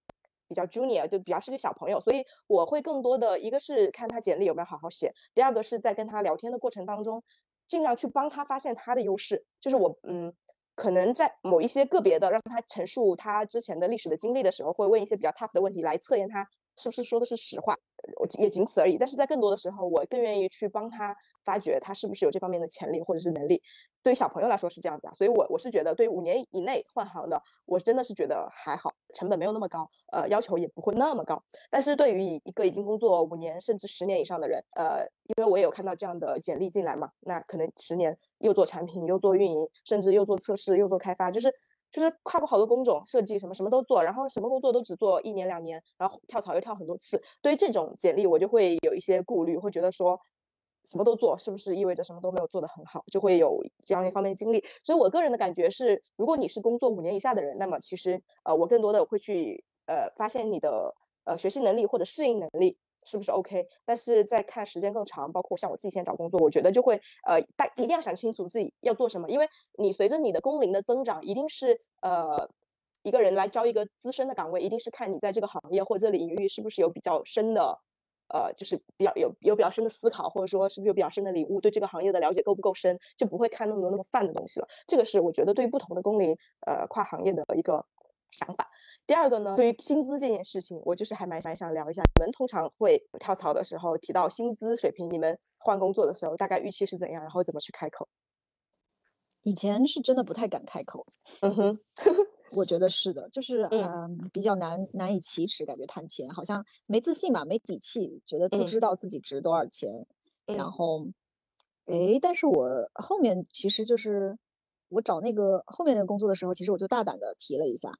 比较 junior，就比较是个小朋友，所以我会更多的一个是看他简历有没有好好写，第二个是在跟他聊天的过程当中，尽量去帮他发现他的优势，就是我，嗯。可能在某一些个别的让他陈述他之前的历史的经历的时候，会问一些比较 tough 的问题来测验他是不是说的是实话，我也仅此而已。但是在更多的时候，我更愿意去帮他发掘他是不是有这方面的潜力或者是能力。对于小朋友来说是这样子啊，所以我我是觉得，对于五年以内换行的，我真的是觉得还好，成本没有那么高，呃，要求也不会那么高。但是对于一个已经工作五年甚至十年以上的人，呃，因为我也有看到这样的简历进来嘛，那可能十年又做产品，又做运营，甚至又做测试，又做开发，就是就是跨过好多工种，设计什么什么都做，然后什么工作都只做一年两年，然后跳槽又跳很多次。对于这种简历，我就会有一些顾虑，会觉得说。什么都做，是不是意味着什么都没有做得很好，就会有这样一方面经历？所以我个人的感觉是，如果你是工作五年以下的人，那么其实呃，我更多的会去呃发现你的呃学习能力或者适应能力是不是 OK。但是在看时间更长，包括像我自己现在找工作，我觉得就会呃大一定要想清楚自己要做什么，因为你随着你的工龄的增长，一定是呃一个人来招一个资深的岗位，一定是看你在这个行业或者领域是不是有比较深的。呃，就是比较有有比较深的思考，或者说是不是有比较深的领悟，对这个行业的了解够不够深，就不会看那么多那么泛的东西了。这个是我觉得对于不同的工龄，呃，跨行业的一个想法。第二个呢，对于薪资这件事情，我就是还蛮蛮想聊一下。你们通常会跳槽的时候提到薪资水平，你们换工作的时候大概预期是怎样，然后怎么去开口？以前是真的不太敢开口。嗯哼。我觉得是的，就是嗯，比较难难以启齿，感觉谈钱好像没自信吧，没底气，觉得不知道自己值多少钱。然后，哎，但是我后面其实就是我找那个后面那个工作的时候，其实我就大胆的提了一下，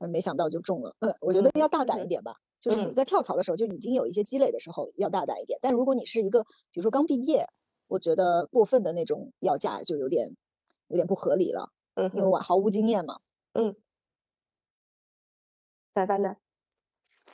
嗯，没想到就中了。嗯，我觉得要大胆一点吧，就是你在跳槽的时候就已经有一些积累的时候要大胆一点。但如果你是一个比如说刚毕业，我觉得过分的那种要价就有点有点不合理了，嗯，因为我毫无经验嘛。嗯，咋办呢？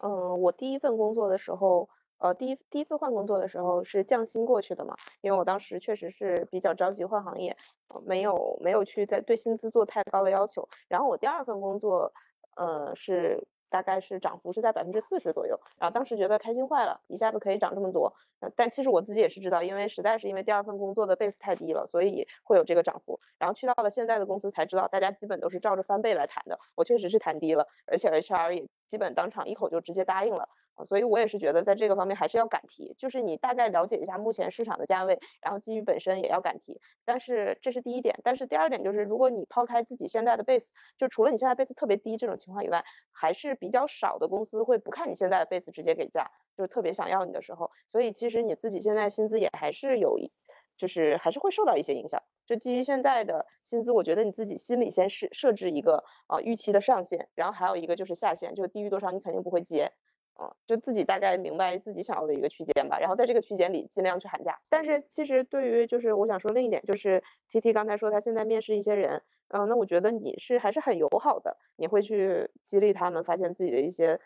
嗯，我第一份工作的时候，呃，第一第一次换工作的时候是降薪过去的嘛，因为我当时确实是比较着急换行业，没有没有去在对薪资做太高的要求。然后我第二份工作，呃，是。大概是涨幅是在百分之四十左右，然后当时觉得开心坏了，一下子可以涨这么多。但其实我自己也是知道，因为实在是因为第二份工作的 base 太低了，所以会有这个涨幅。然后去到了现在的公司才知道，大家基本都是照着翻倍来谈的。我确实是谈低了，而且 HR 也基本当场一口就直接答应了。所以我也是觉得在这个方面还是要敢提，就是你大概了解一下目前市场的价位，然后基于本身也要敢提。但是这是第一点，但是第二点就是，如果你抛开自己现在的 base，就除了你现在 base 特别低这种情况以外，还是比较少的公司会不看你现在的 base 直接给价，就是特别想要你的时候。所以其实你自己现在薪资也还是有一。就是还是会受到一些影响，就基于现在的薪资，我觉得你自己心里先设设置一个啊预期的上限，然后还有一个就是下限，就低于多少你肯定不会接，啊，就自己大概明白自己想要的一个区间吧，然后在这个区间里尽量去喊价。但是其实对于就是我想说另一点，就是 T T 刚才说他现在面试一些人，嗯，那我觉得你是还是很友好的，你会去激励他们发现自己的一些。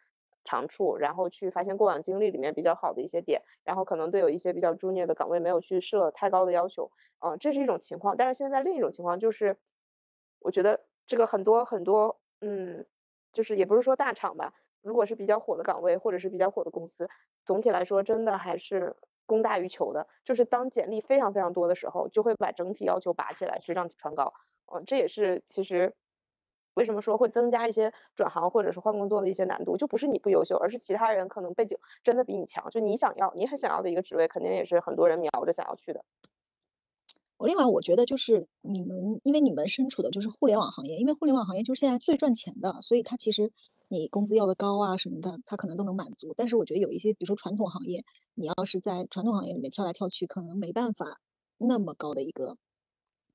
长处，然后去发现过往经历里面比较好的一些点，然后可能对有一些比较 junior 的岗位没有去设太高的要求，嗯，这是一种情况。但是现在另一种情况就是，我觉得这个很多很多，嗯，就是也不是说大厂吧，如果是比较火的岗位或者是比较火的公司，总体来说真的还是供大于求的。就是当简历非常非常多的时候，就会把整体要求拔起来，水涨船高。嗯，这也是其实。为什么说会增加一些转行或者是换工作的一些难度？就不是你不优秀，而是其他人可能背景真的比你强。就你想要，你很想要的一个职位，肯定也是很多人瞄着想要去的。另外我觉得就是你们，因为你们身处的就是互联网行业，因为互联网行业就是现在最赚钱的，所以它其实你工资要的高啊什么的，它可能都能满足。但是我觉得有一些，比如说传统行业，你要是在传统行业里面跳来跳去，可能没办法那么高的一个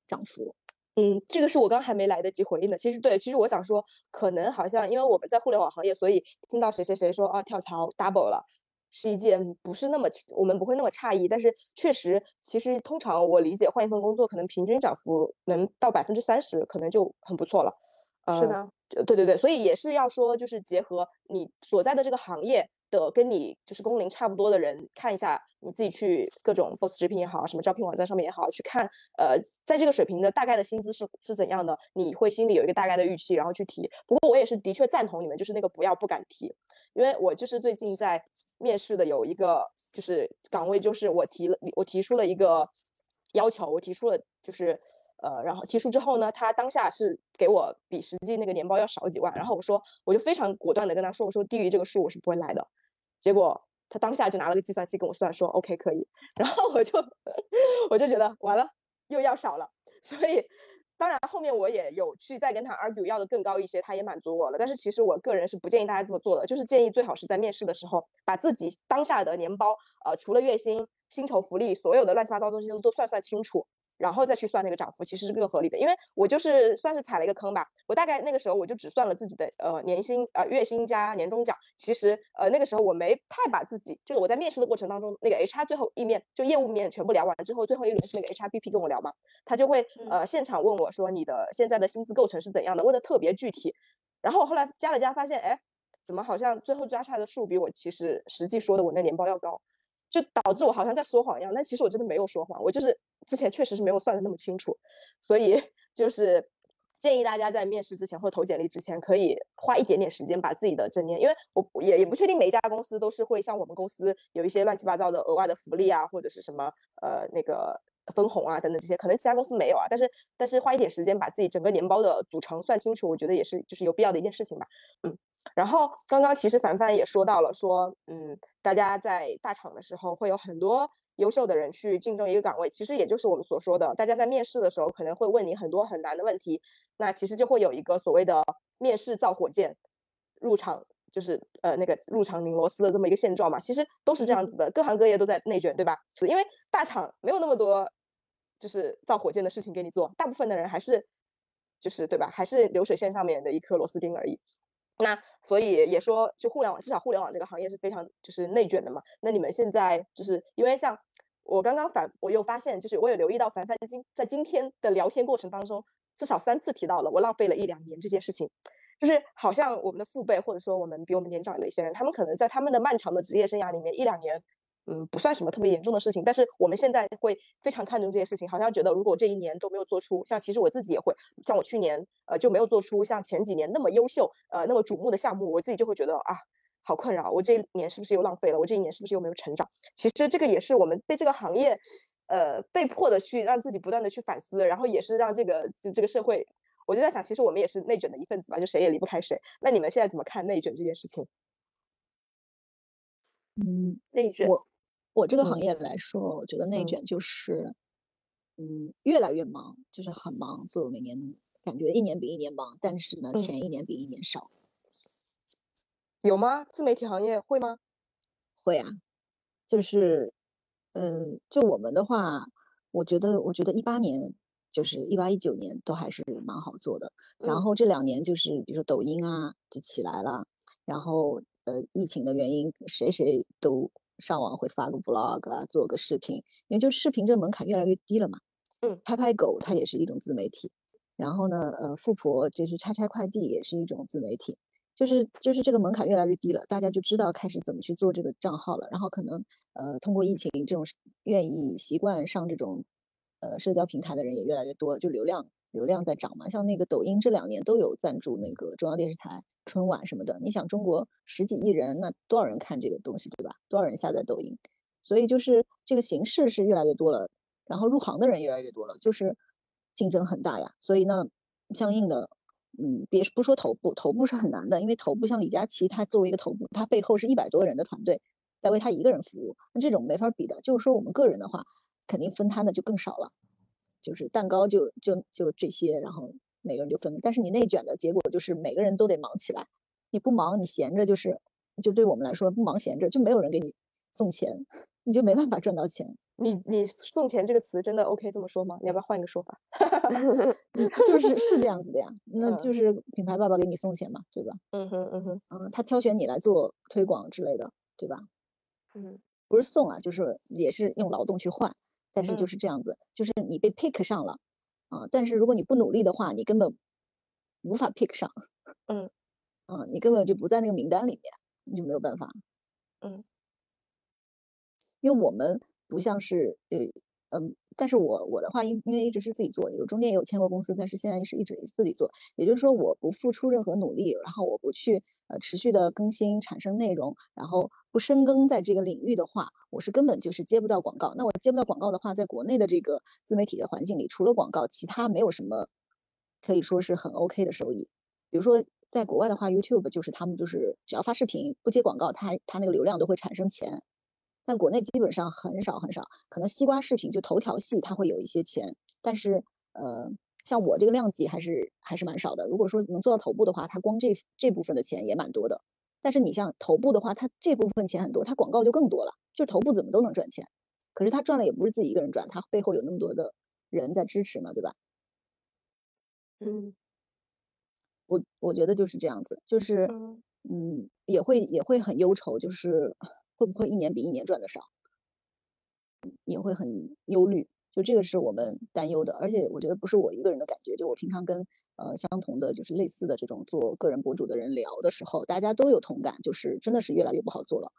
涨幅。嗯，这个是我刚还没来得及回应的。其实对，其实我想说，可能好像因为我们在互联网行业，所以听到谁谁谁说啊跳槽 double 了，是一件不是那么我们不会那么诧异。但是确实，其实通常我理解换一份工作，可能平均涨幅能到百分之三十，可能就很不错了。是的，对对对，所以也是要说，就是结合你所在的这个行业。的跟你就是工龄差不多的人看一下，你自己去各种 boss 直聘也好，什么招聘网站上面也好，去看，呃，在这个水平的大概的薪资是是怎样的，你会心里有一个大概的预期，然后去提。不过我也是的确赞同你们，就是那个不要不敢提，因为我就是最近在面试的有一个就是岗位，就是我提了我提出了一个要求，我提出了就是。呃，然后提出之后呢，他当下是给我比实际那个年包要少几万，然后我说，我就非常果断的跟他说，我说低于这个数我是不会来的。结果他当下就拿了个计算器跟我算，说 OK 可以。然后我就 我就觉得完了，又要少了。所以当然后面我也有去再跟他 argue 要的更高一些，他也满足我了。但是其实我个人是不建议大家这么做的，就是建议最好是在面试的时候把自己当下的年包，呃，除了月薪、薪酬福利，所有的乱七八糟东西都都算算清楚。然后再去算那个涨幅，其实是更合理的。因为我就是算是踩了一个坑吧。我大概那个时候我就只算了自己的呃年薪呃月薪加年终奖。其实呃那个时候我没太把自己，就是我在面试的过程当中，那个 HR 最后一面就业务面全部聊完之后，最后一轮是那个 HRBP 跟我聊嘛，他就会呃现场问我说你的现在的薪资构成是怎样的，问的特别具体。然后我后来加了加，发现哎，怎么好像最后加出来的数比我其实实际说的我那年报要高。就导致我好像在说谎一样，但其实我真的没有说谎，我就是之前确实是没有算的那么清楚，所以就是建议大家在面试之前或投简历之前，可以花一点点时间把自己的正念，因为我也也不确定每一家公司都是会像我们公司有一些乱七八糟的额外的福利啊，或者是什么呃那个分红啊等等这些，可能其他公司没有啊，但是但是花一点时间把自己整个年包的组成算清楚，我觉得也是就是有必要的一件事情吧，嗯。然后刚刚其实凡凡也说到了，说嗯，大家在大厂的时候会有很多优秀的人去竞争一个岗位，其实也就是我们所说的，大家在面试的时候可能会问你很多很难的问题，那其实就会有一个所谓的面试造火箭，入场就是呃那个入场拧螺丝的这么一个现状嘛，其实都是这样子的，各行各业都在内卷，对吧？因为大厂没有那么多就是造火箭的事情给你做，大部分的人还是就是对吧？还是流水线上面的一颗螺丝钉而已。那所以也说，就互联网，至少互联网这个行业是非常就是内卷的嘛。那你们现在就是因为像我刚刚反，我又发现，就是我有留意到凡凡今在今天的聊天过程当中，至少三次提到了我浪费了一两年这件事情，就是好像我们的父辈或者说我们比我们年长的一些人，他们可能在他们的漫长的职业生涯里面一两年。嗯，不算什么特别严重的事情，但是我们现在会非常看重这些事情，好像觉得如果这一年都没有做出像，其实我自己也会像我去年呃就没有做出像前几年那么优秀呃那么瞩目的项目，我自己就会觉得啊好困扰，我这一年是不是又浪费了？我这一年是不是又没有成长？其实这个也是我们被这个行业呃被迫的去让自己不断的去反思，然后也是让这个这个社会我就在想，其实我们也是内卷的一份子吧，就谁也离不开谁。那你们现在怎么看内卷这件事情？嗯，内卷，我我这个行嗯业来说，我觉得内嗯卷就是，嗯，越来越忙，就是很忙，做每年感觉一年比一年忙，但是呢，嗯钱一年比一年少。有吗？自媒体行业会吗？会啊，就是，嗯，就我们的话，我觉得，我觉得一八年就是一八一九年都还是蛮好做的，然嗯后这两年就是比如说抖音啊就起来了，然后呃疫情的原因，谁谁都上网会发个 vlog 啊，做个视频，因为就视频这个门槛越来越低了嘛。嗯，拍拍狗它也是一种自媒体，然后呢，呃，富婆就是拆拆快递也是一种自媒体。就是就是这个门槛越来越低了，大家就知道开始怎么去做这个账号了。然后可能呃通过疫情这种愿意习惯上这种呃社交平台的人也越来越多了，就流量流量在涨嘛。像那个抖音这两年都有赞助那个中央电视台春晚什么的。你想中国十几亿人，那多少人看这个东西对吧？多少人下载抖音？所以就是这个形式是越来越多了，然后入行的人越来越多了，就是竞争很大呀。所以呢，相应的。嗯，别不说头部，头部是很难的，因为头部像李佳琦，他作为一个头部，他背后是一百多人的团队在为他一个人服务，那这种没法比的。就是说我们个人的话，肯定分摊的就更少了，就是蛋糕就就就这些，然后每个人就分。但是你内卷的结果就是每个人都得忙起来，你不忙你闲着就是，就对我们来说不忙闲着就没有人给你送钱，你就没办法赚到钱。你你送钱这个词真的 OK 这么说吗？你要不要换一个说法？就是是这样子的呀，那嗯就是品牌爸爸给你送钱嘛，对吧？嗯哼嗯哼嗯，他挑选你来做推广之类的，对吧？嗯不是送啊，就是也是用劳动去换，但是就嗯。是这样子，就是你被 pick 上了啊，但是如果你不努力的话，你根本无法 pick 上，嗯。啊，你根本就不在那个名单里面，你就没有办法。嗯，因为我们不像是呃嗯，但是我我的话，因因为一直是自己做，有中间也有签过公司，但是现在是一直自己做，也就是说我不付出任何努力，然后我不去呃持续的更新产生内容，然后不深耕在这个领域的话，我是根本就是接不到广告。那我接不到广告的话，在国内的这个自媒体的环境里，除了广告，其他没有什么可以说是很 OK 的收益。比如说在国外的话，YouTube 就是他们就是只要发视频不接广告，它它那个流量都会产生钱。但国内基本上很少很少，可能西瓜视频就头条系它会有一些钱，但是呃，像我这个量级还是还是蛮少的。如果说能做到头部的话，它光这这部分的钱也蛮多的。但是你像头部的话，它这部分钱很多，它广告就更多了。就头部怎么都能赚钱，可是他赚了也不是自己一个人赚，他背后有那么多的人在支持嘛，对吧？嗯我我觉得就是这样子，就是嗯嗯，也会也会很忧愁，就是 会不会一年比一年赚的少，也会很忧虑。就这个是我们担忧的，而且我觉得不是我一个人的感觉，就我平常跟呃相同的就是类似的这种做个人博主的人聊的时候，大家都有同感，就是真的是越来越不好做了。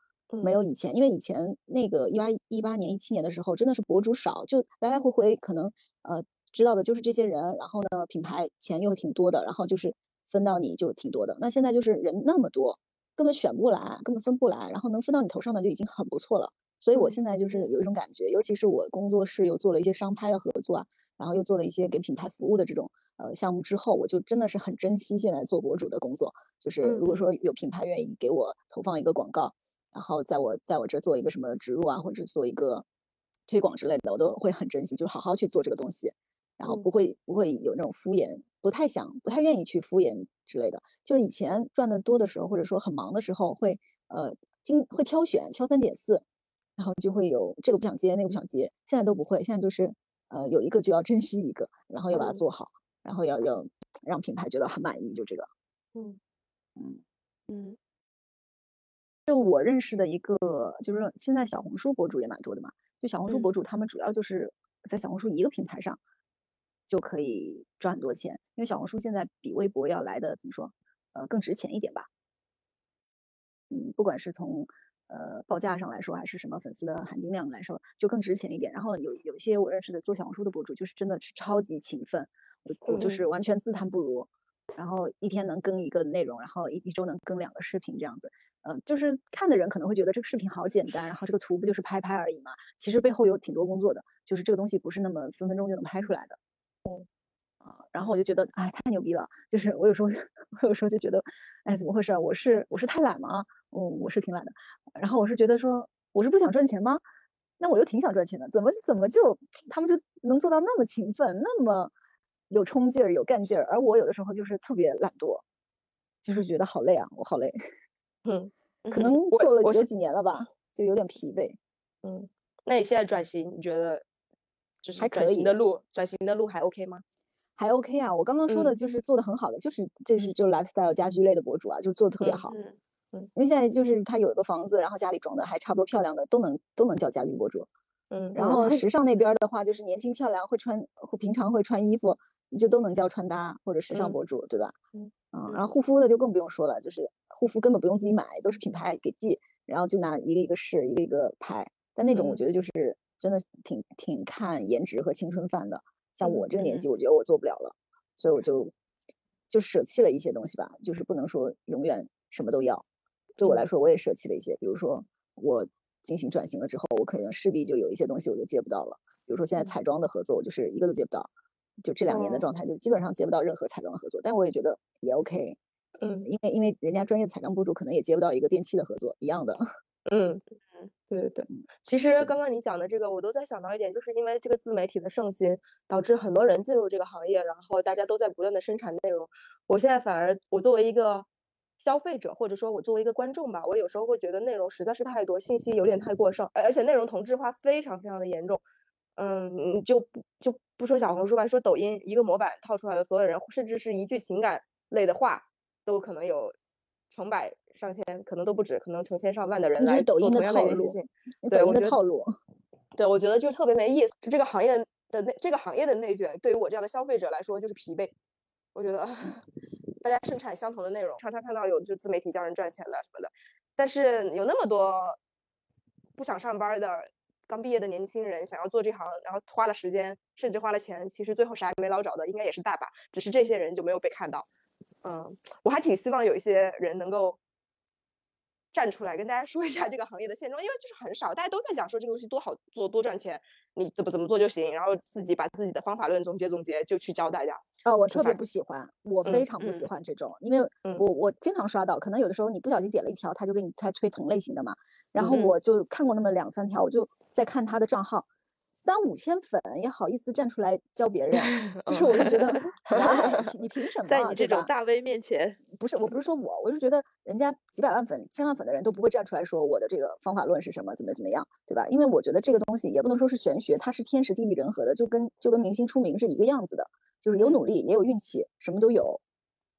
没有以前，因为以前那个一八一八年、一七年的时候，真的是博主少，就来来回回可能呃知道的就是这些人，然后呢品牌钱又挺多的，然后就是分到你就挺多的。那现在就是人那么多，根本选不来，根本分不来，然后能分到你头上的就已经很不错了。所以我现在就是有一种感觉，尤其是我工作室又做了一些商拍的合作啊，然后又做了一些给品牌服务的这种呃项目之后，我就真的是很珍惜现在做博主的工作。就是如果说有品牌愿意给我投放一个广告。然后在我在我这做一个什么植入啊，或者做一个推广之类的，我都会很珍惜，就好好去做这个东西，然后不会不会有那种敷衍，不太想不太愿意去敷衍之类的。就是以前赚的多的时候，或者说很忙的时候，会呃经会挑选挑三拣四，然后就会有这个不想接，那个不想接。现在都不会，现在就是呃有一个就要珍惜一个，然后要把它做好，然后要要让品牌觉得很满意，就这个。嗯嗯嗯就我认识的一个，就是现在小红书博主也蛮多的嘛。就小红书嗯博主，他们主要就是在小红书一个平台上就可以赚很多钱，因为小红书现在比微博要来的怎么说，呃，更值钱一点吧。嗯，不管是从呃报价上来说，还是什么粉丝的含金量来说，就更值钱一点。然后有有一些我认识的做小红书的博主，就是真的是超级勤奋，我我就嗯是完全自叹不如。然后一天能更一个内容，然后一一周能更两个视频这样子。嗯，就是看的人可能会觉得这个视频好简单，然后这个图不就是拍拍而已嘛？其实背后有挺多工作的，就是这个东西不是那么分分钟就能拍出来的。嗯，啊，然后我就觉得，哎，太牛逼了！就是我有时候，我有时候就觉得，哎，怎么回事？我是我是太懒吗？嗯，我是挺懒的。然后我是觉得说，我是不想赚钱吗？那我又挺想赚钱的，怎么怎么就他们就能做到那么勤奋，那么有冲劲儿、有干劲儿，而我有的时候就是特别懒惰，就是觉得好累啊，我好累。嗯，可能做了有几年了吧，就有点疲惫。嗯，那你现在转型，你觉得就是还可以的路，转型的路还 OK 吗？还 OK 啊，我刚刚说的就是做的很好的，就是这是就 lifestyle 家居类的博主啊，就做的特别好。嗯嗯，因为现在就是他有一个房子，然后家里装的还差不多漂亮的，都能都能叫家居博主。嗯，然后时尚那边的话，就是年轻漂亮，会穿，会平常会穿衣服，就都能叫穿搭或者时尚博主，对吧？嗯，啊，然后护肤的就更不用说了，就是护肤根本不用自己买，都是品牌给寄，然后就拿一个一个试，一个一个拍。但那种我觉得就是真的挺挺看颜值和青春范的，像我这个年纪，我觉得我做不了了。所以我就就舍弃了一些东西吧，就是不能说永远什么都要。对我来说，我也舍弃了一些，比如说我进行转型了之后，我可能势必就有一些东西我就接不到了。比如说现在彩妆的合作，我就是一个都接不到，就这两年的状态，就基本上接不到任何彩妆的合作。但我也觉得也 OK，嗯，因为因为人家专业彩妆博主可能也接不到一个电器的合作一样的。嗯。对对对，其实刚刚你讲的这个，我都在想到一点，就是因为这个自媒体的盛行，导致很多人进入这个行业，然后大家都在不断的生产内容。我现在反而，我作为一个消费者，或者说我作为一个观众吧，我有时候会觉得内容实在是太多，信息有点太过剩，而且内容同质化非常非常的严重。嗯，就不就不说小红书吧，说抖音一个模板套出来的所有人，甚至是一句情感类的话，都可能有。成百上千，可能都不止，可能成千上万的人来做同样的一件事情。对，我的套路。对，我觉得就特别没意思。这个行业的内，这个行业的内卷，对于我这样的消费者来说就是疲惫。我觉得大家生产相同的内容，常常看到有就自媒体教人赚钱的什么的，但是有那么多不想上班的刚毕业的年轻人想要做这行，然后花了时间，甚至花了钱，其实最后啥也没捞着的，应该也是大把，只是这些人就没有被看到。嗯，我还挺希望有一些人能够站出来跟大家说一下这个行业的现状，因为就是很少，大家都在讲说这个东西多好做、多赚钱，你怎么怎么做就行，然后自己把自己的方法论总结总结就去教大家。啊，我特别不喜欢，我非常不喜欢这种，因为我我经常刷到，可能有的时候你不小心点了一条，他就给你他推同类型的嘛，然后我就看过那么两三条，我就在看他的账号。三五千粉也好意思站出来教别人，就是我就觉得，你凭什么？在你这种大 V 面前，不是我不是说我，我是觉得人家几百万粉、千万粉的人都不会站出来说我的这个方法论是什么，怎么怎么样，对吧？因为我觉得这个东西也不能说是玄学，它是天时地利人和的，就跟就跟明星出名是一个样子的，就是有努力也有运气，什么都有。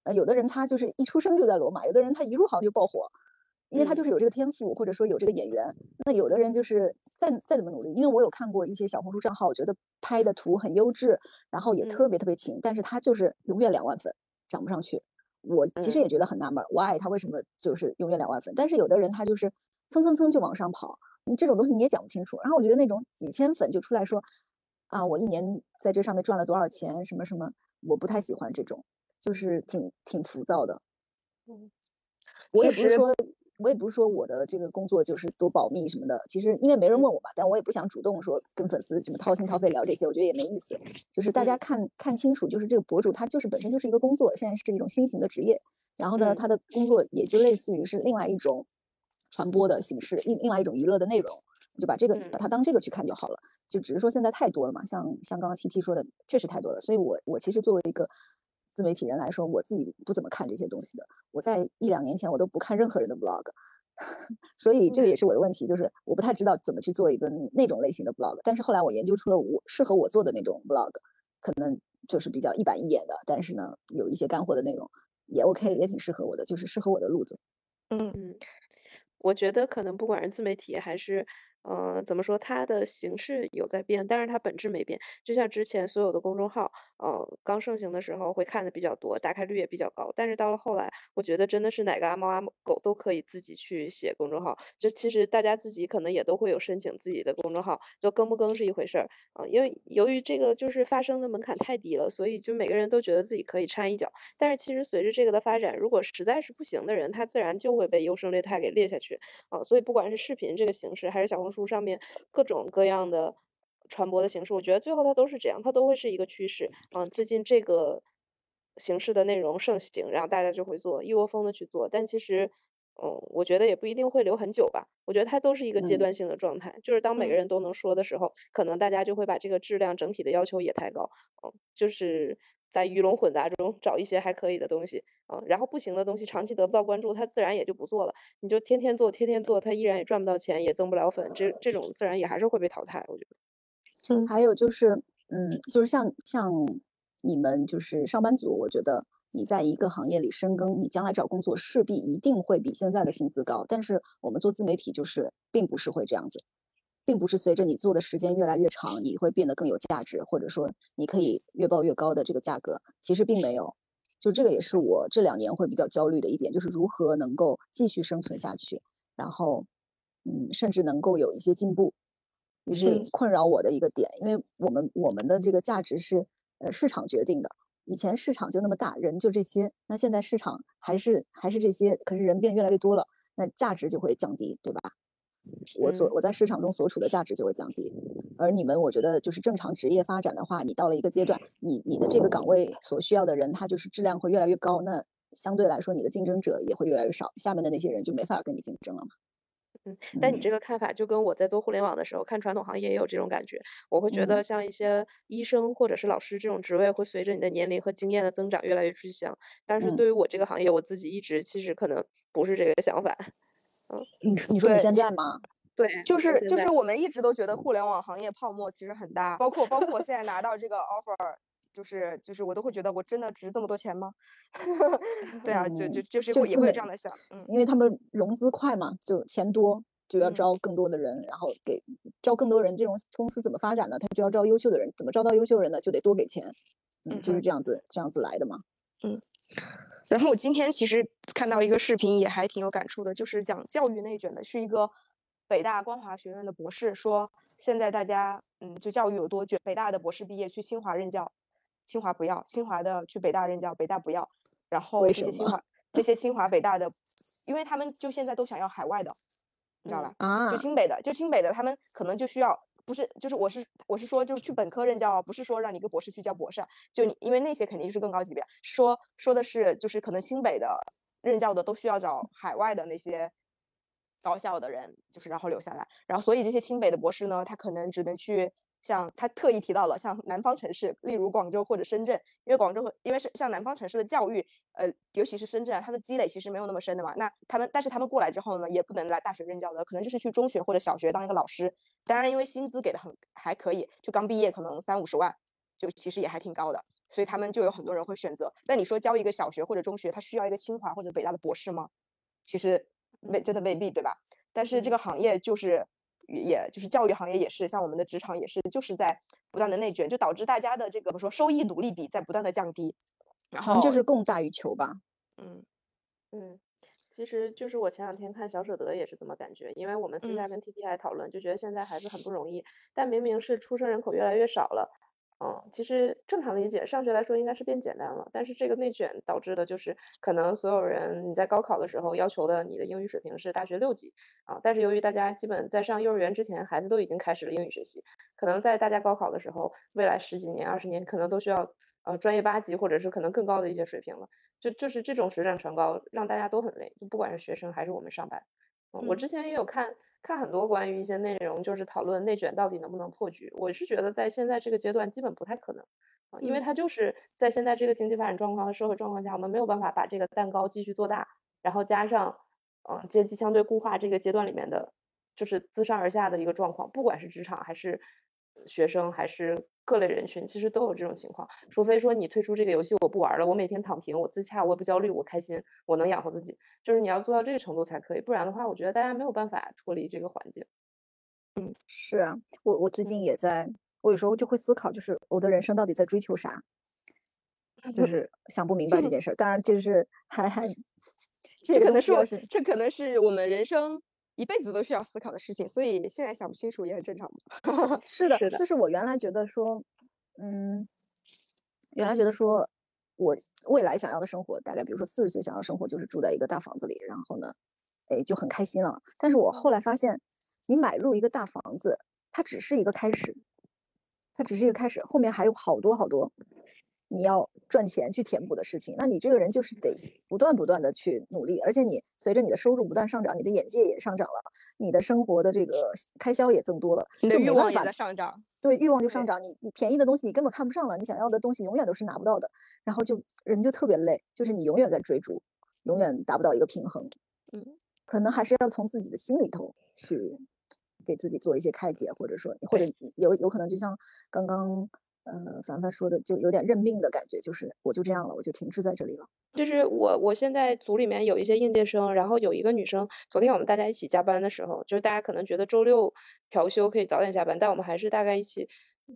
呃，有的人他就是一出生就在罗马，有的人他一入行就爆火。因为他就是有这个天赋，或者说有这个演员。那有的人就是再再怎么努力，因为我有看过一些小红书账号，我觉得拍的图很优质，然后也特别特别勤，但是他就是永远两万粉涨不上去。我其实也觉得很纳闷，why 他为什么就是永远两万粉？但是有的人他就是蹭蹭蹭就往上跑，你这种东西你也讲不清楚。然后我觉得那种几千粉就出来说啊，我一年在这上面赚了多少钱，什么什么，我不太喜欢这种，就是挺挺浮躁的。嗯，我也不是说。我也不是说我的这个工作就是多保密什么的，其实因为没人问我嘛，但我也不想主动说跟粉丝什么掏心掏肺聊这些，我觉得也没意思。就是大家看看清楚，就是这个博主他就是本身就是一个工作，现在是一种新型的职业，然后呢，他的工作也就类似于是另外一种传播的形式，另另外一种娱乐的内容，就把这个把它当这个去看就好了。就只是说现在太多了嘛，像像刚刚 T T 说的，确实太多了，所以我我其实作为一个。自媒体人来说，我自己不怎么看这些东西的。我在一两年前，我都不看任何人的 vlog，所以这个也是我的问题，就是我不太知道怎么去做一个那种类型的 vlog。但是后来我研究出了我适合我做的那种 vlog，可能就是比较一板一眼的，但是呢，有一些干货的内容也 OK，也挺适合我的，就是适合我的路子。嗯嗯，我觉得可能不管是自媒体还是。嗯，怎么说？它的形式有在变，但是它本质没变。就像之前所有的公众号，嗯，刚盛行的时候会看的比较多，打开率也比较高。但是到了后来，我觉得真的是哪个阿猫阿狗都可以自己去写公众号。就其实大家自己可能也都会有申请自己的公众号，就更不更是一回事儿啊。因为由于这个就是发声的门槛太低了，所以就每个人都觉得自己可以掺一脚。但是其实随着这个的发展，如果实在是不行的人，他自然就会被优胜劣汰给列下去啊。所以不管是视频这个形式，还是小红。书上面各种各样的传播的形式，我觉得最后它都是这样，它都会是一个趋势。嗯，最近这个形式的内容盛行，然后大家就会做，一窝蜂的去做。但其实，嗯，我觉得也不一定会留很久吧。我觉得它都是一个阶段性的状态，就是当每个人都能说的时候，可能大家就会把这个质量整体的要求也抬高。嗯，就是在鱼龙混杂中找一些还可以的东西。嗯，然后不行的东西长期得不到关注，它自然也就不做了。你就天天做，天天做，它依然也赚不到钱，也增不了粉，这这种自然也还是会被淘汰。我觉得。还有就是，嗯，就是像像你们就是上班族，我觉得你在一个行业里深耕，你将来找工作势必一定会比现在的薪资高。但是我们做自媒体就是并不是会这样子，并不是随着你做的时间越来越长，你会变得更有价值，或者说你可以越报越高的这个价格，其实并没有。就这个也是我这两年会比较焦虑的一点，就是如何能够继续生存下去，然后嗯，甚至能够有一些进步。也是困扰我的一个点，因为我们我们的这个价值是呃市场决定的。以前市场就那么大，人就这些，那现在市场还是还是这些，可是人变越来越多了，那价值就会降低，对吧？我所我在市场中所处的价值就会降低。而你们，我觉得就是正常职业发展的话，你到了一个阶段，你你的这个岗位所需要的人，他就是质量会越来越高，那相对来说你的竞争者也会越来越少，下面的那些人就没法跟你竞争了嘛。嗯，但你这个看法就跟我在做互联网的时候看传统行业也有这种感觉。我会觉得像一些医生或者是老师这种职位，会随着你的年龄和经验的增长越来越吃香。但是对于我这个行业，我自己一直其实可能不是这个想法。嗯，你你说你现在 吗？对，就是就是我们一直都觉得互联网行业泡沫其实很大，包括包括我现在拿到这个 offer。就是就是我都会觉得我真的值这么多钱吗？对啊，就就就是会也会这样的想，嗯，因为他们融资快嘛，就钱多就要招更多的人，然后给招更多人，这种公司怎么发展呢？他就要招优秀的人，怎么招到优秀人呢？就得多给钱，嗯，就是这样子这样子来的嘛，嗯。然后我今天其实看到一个视频，也还挺有感触的，就是讲教育内卷的，是一个北大光华学院的博士说，现在大家嗯，就教育有多卷，北大的博士毕业去清华任教。清华不要，清华的去北大任教，北大不要。然后这些清华、这些清华、北大的，因为他们就现在都想要海外的，你知道吧？啊，就清北的，就清北的，他们可能就需要，不是，就是我是我是说，就是去本科任教，不是说让你一个博士去教博士，就你，因为那些肯定是更高级别。说说的是，就是可能清北的任教的都需要找海外的那些高校的人，就是然后留下来。然后所以这些清北的博士呢，他可能只能去。像他特意提到了像南方城市，例如广州或者深圳，因为广州和因为是像南方城市的教育，呃，尤其是深圳啊，它的积累其实没有那么深的嘛。那他们，但是他们过来之后呢，也不能来大学任教的，可能就是去中学或者小学当一个老师。当然，因为薪资给的很还可以，就刚毕业可能三五十万，就其实也还挺高的，所以他们就有很多人会选择。那你说教一个小学或者中学，他需要一个清华或者北大的博士吗？其实未真的未必，对吧？但是这个行业就是。也就是教育行业也是，像我们的职场也是，就是在不断的内卷，就导致大家的这个说收益努力比在不断的降低，然后就是供大于求吧。嗯嗯，其实就是我前两天看小舍得也是这么感觉，因为我们私下跟 T T I 讨论，就觉得现在孩子很不容易，但明明是出生人口越来越少了。嗯，其实正常理解，上学来说应该是变简单了，但是这个内卷导致的就是可能所有人你在高考的时候要求的你的英语水平是大学六级啊，但是由于大家基本在上幼儿园之前，孩子都已经开始了英语学习，可能在大家高考的时候，未来十几年、二十年可能都需要呃专业八级或者是可能更高的一些水平了，就就是这种水涨船高，让大家都很累，就不管是学生还是我们上班。嗯我之前也有看。看很多关于一些内容，就是讨论内卷到底能不能破局。我是觉得在现在这个阶段基本不太可能啊，因为它就是在现在这个经济发展状况和社会状况下，我们没有办法把这个蛋糕继续做大，然后加上嗯阶级相对固化这个阶段里面的，就是自上而下的一个状况，不管是职场还是学生还是。各类人群其实都有这种情况，除非说你退出这个游戏，我不玩了，我每天躺平，我自洽，我也不焦虑，我开心，我能养活自己，就是你要做到这个程度才可以，不然的话，我觉得大家没有办法脱离这个环境。嗯，是啊，我我最近也在，我有时候就会思考，就是我的人生到底在追求啥，就是想不明白这件事。当然，就是还还，这可能是这可能是我们人生。一辈子都需要思考的事情，所以现在想不清楚也很正常。是的，就是我原来觉得说，嗯，原来觉得说我未来想要的生活，大概比如说四十岁想要生活就是住在一个大房子里，然后呢，哎就很开心了。但是我后来发现，你买入一个大房子，它只是一个开始，它只是一个开始，后面还有好多好多你要赚钱去填补的事情。那你这个人就是得不断不断的去努力，而且你随着你的收入不断上涨，你的眼界也上涨了，你的生活的这个开销也增多了，你的欲望也在上涨。对，欲望就上涨，你你便宜的东西你根本看不上了，你想要的东西永远都是拿不到的，然后就人就特别累，就是你永远在追逐，永远达不到一个平衡。嗯，可能还是要从自己的心里头去。给自己做一些开解，或者说，或者有有可能就像刚刚呃凡凡说的，就有点认命的感觉，就是我就这样了，我就停滞在这里了。就是我我现在组里面有一些应届生，然后有一个女生，昨天我们大家一起加班的时候，就是大家可能觉得周六调休可以早点下班，但我们还是大概一起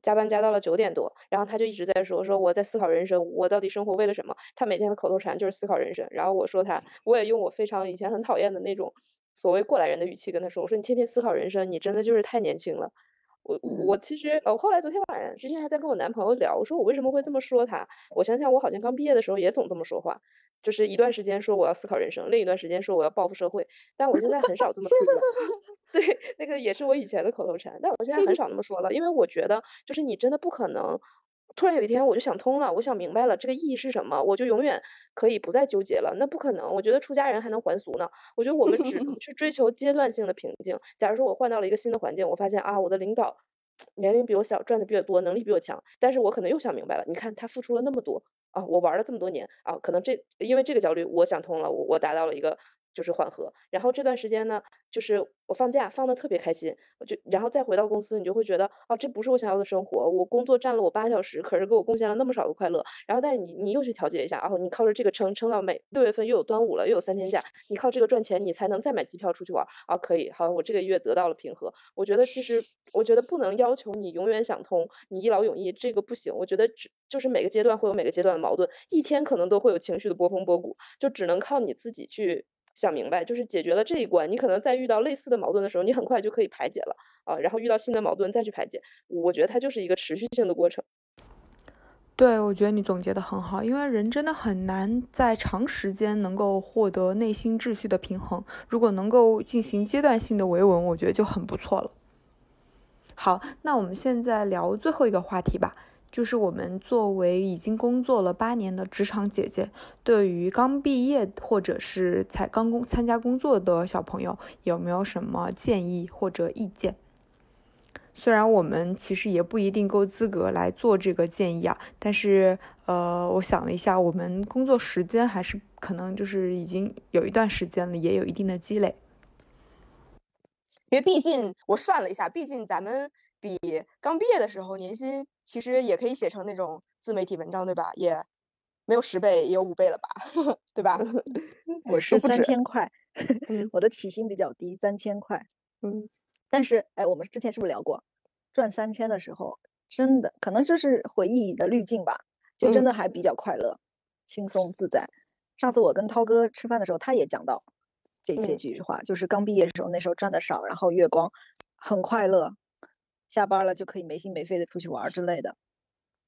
加班加到了九点多，然后她就一直在说说我在思考人生，我到底生活为了什么？她每天的口头禅就是思考人生，然后我说她，我也用我非常以前很讨厌的那种。所谓过来人的语气跟她说：“我说你天天思考人生，你真的就是太年轻了。”我我其实呃，后来昨天晚上今天还在跟我男朋友聊，我说我为什么会这么说他？我想想，我好像刚毕业的时候也总这么说话，就是一段时间说我要思考人生，另一段时间说我要报复社会，但我现在很少这么说了。对，那个也是我以前的口头禅，但我现在很少那么说了，因为我觉得就是你真的不可能。突然有一天，我就想通了，我想明白了这个意义是什么，我就永远可以不再纠结了。那不可能，我觉得出家人还能还俗呢。我觉得我们只能去追求阶段性的平静。假如说我换到了一个新的环境，我发现啊，我的领导年龄比我小，赚的比我多，能力比我强，但是我可能又想明白了，你看他付出了那么多啊，我玩了这么多年啊，可能这因为这个焦虑，我想通了，我我达到了一个。就是缓和，然后这段时间呢，就是我放假放的特别开心，我就然后再回到公司，你就会觉得哦，这不是我想要的生活。我工作占了我八小时，可是给我贡献了那么少的快乐。然后但是你你又去调节一下，然后你靠着这个撑撑到每六月份又有端午了，又有三天假，你靠这个赚钱，你才能再买机票出去玩啊。可以，好，我这个月得到了平和。我觉得其实我觉得不能要求你永远想通，你一劳永逸，这个不行。我觉得只就是每个阶段会有每个阶段的矛盾，一天可能都会有情绪的波峰波谷，就只能靠你自己去。想明白，就是解决了这一关，你可能在遇到类似的矛盾的时候，你很快就可以排解了啊。然后遇到新的矛盾再去排解，我觉得它就是一个持续性的过程。对，我觉得你总结的很好，因为人真的很难在长时间能够获得内心秩序的平衡。如果能够进行阶段性的维稳，我觉得就很不错了。好，那我们现在聊最后一个话题吧。就是我们作为已经工作了八年的职场姐姐，对于刚毕业或者是才刚工参加工作的小朋友，有没有什么建议或者意见？虽然我们其实也不一定够资格来做这个建议啊，但是呃，我想了一下，我们工作时间还是可能就是已经有一段时间了，也有一定的积累。因为毕竟我算了一下，毕竟咱们。比刚毕业的时候年薪其实也可以写成那种自媒体文章，对吧？也没有十倍，也有五倍了吧，对吧？我是三千块，我的起薪比较低，三千块。嗯，但是哎，我们之前是不是聊过，赚三千的时候，真的可能就是回忆的滤镜吧，就真的还比较快乐、轻松自在。上次我跟涛哥吃饭的时候，他也讲到这这句话，就是刚毕业的时候，那时候赚的少，然后月光很快乐。下班了就可以没心没肺的出去玩之类的，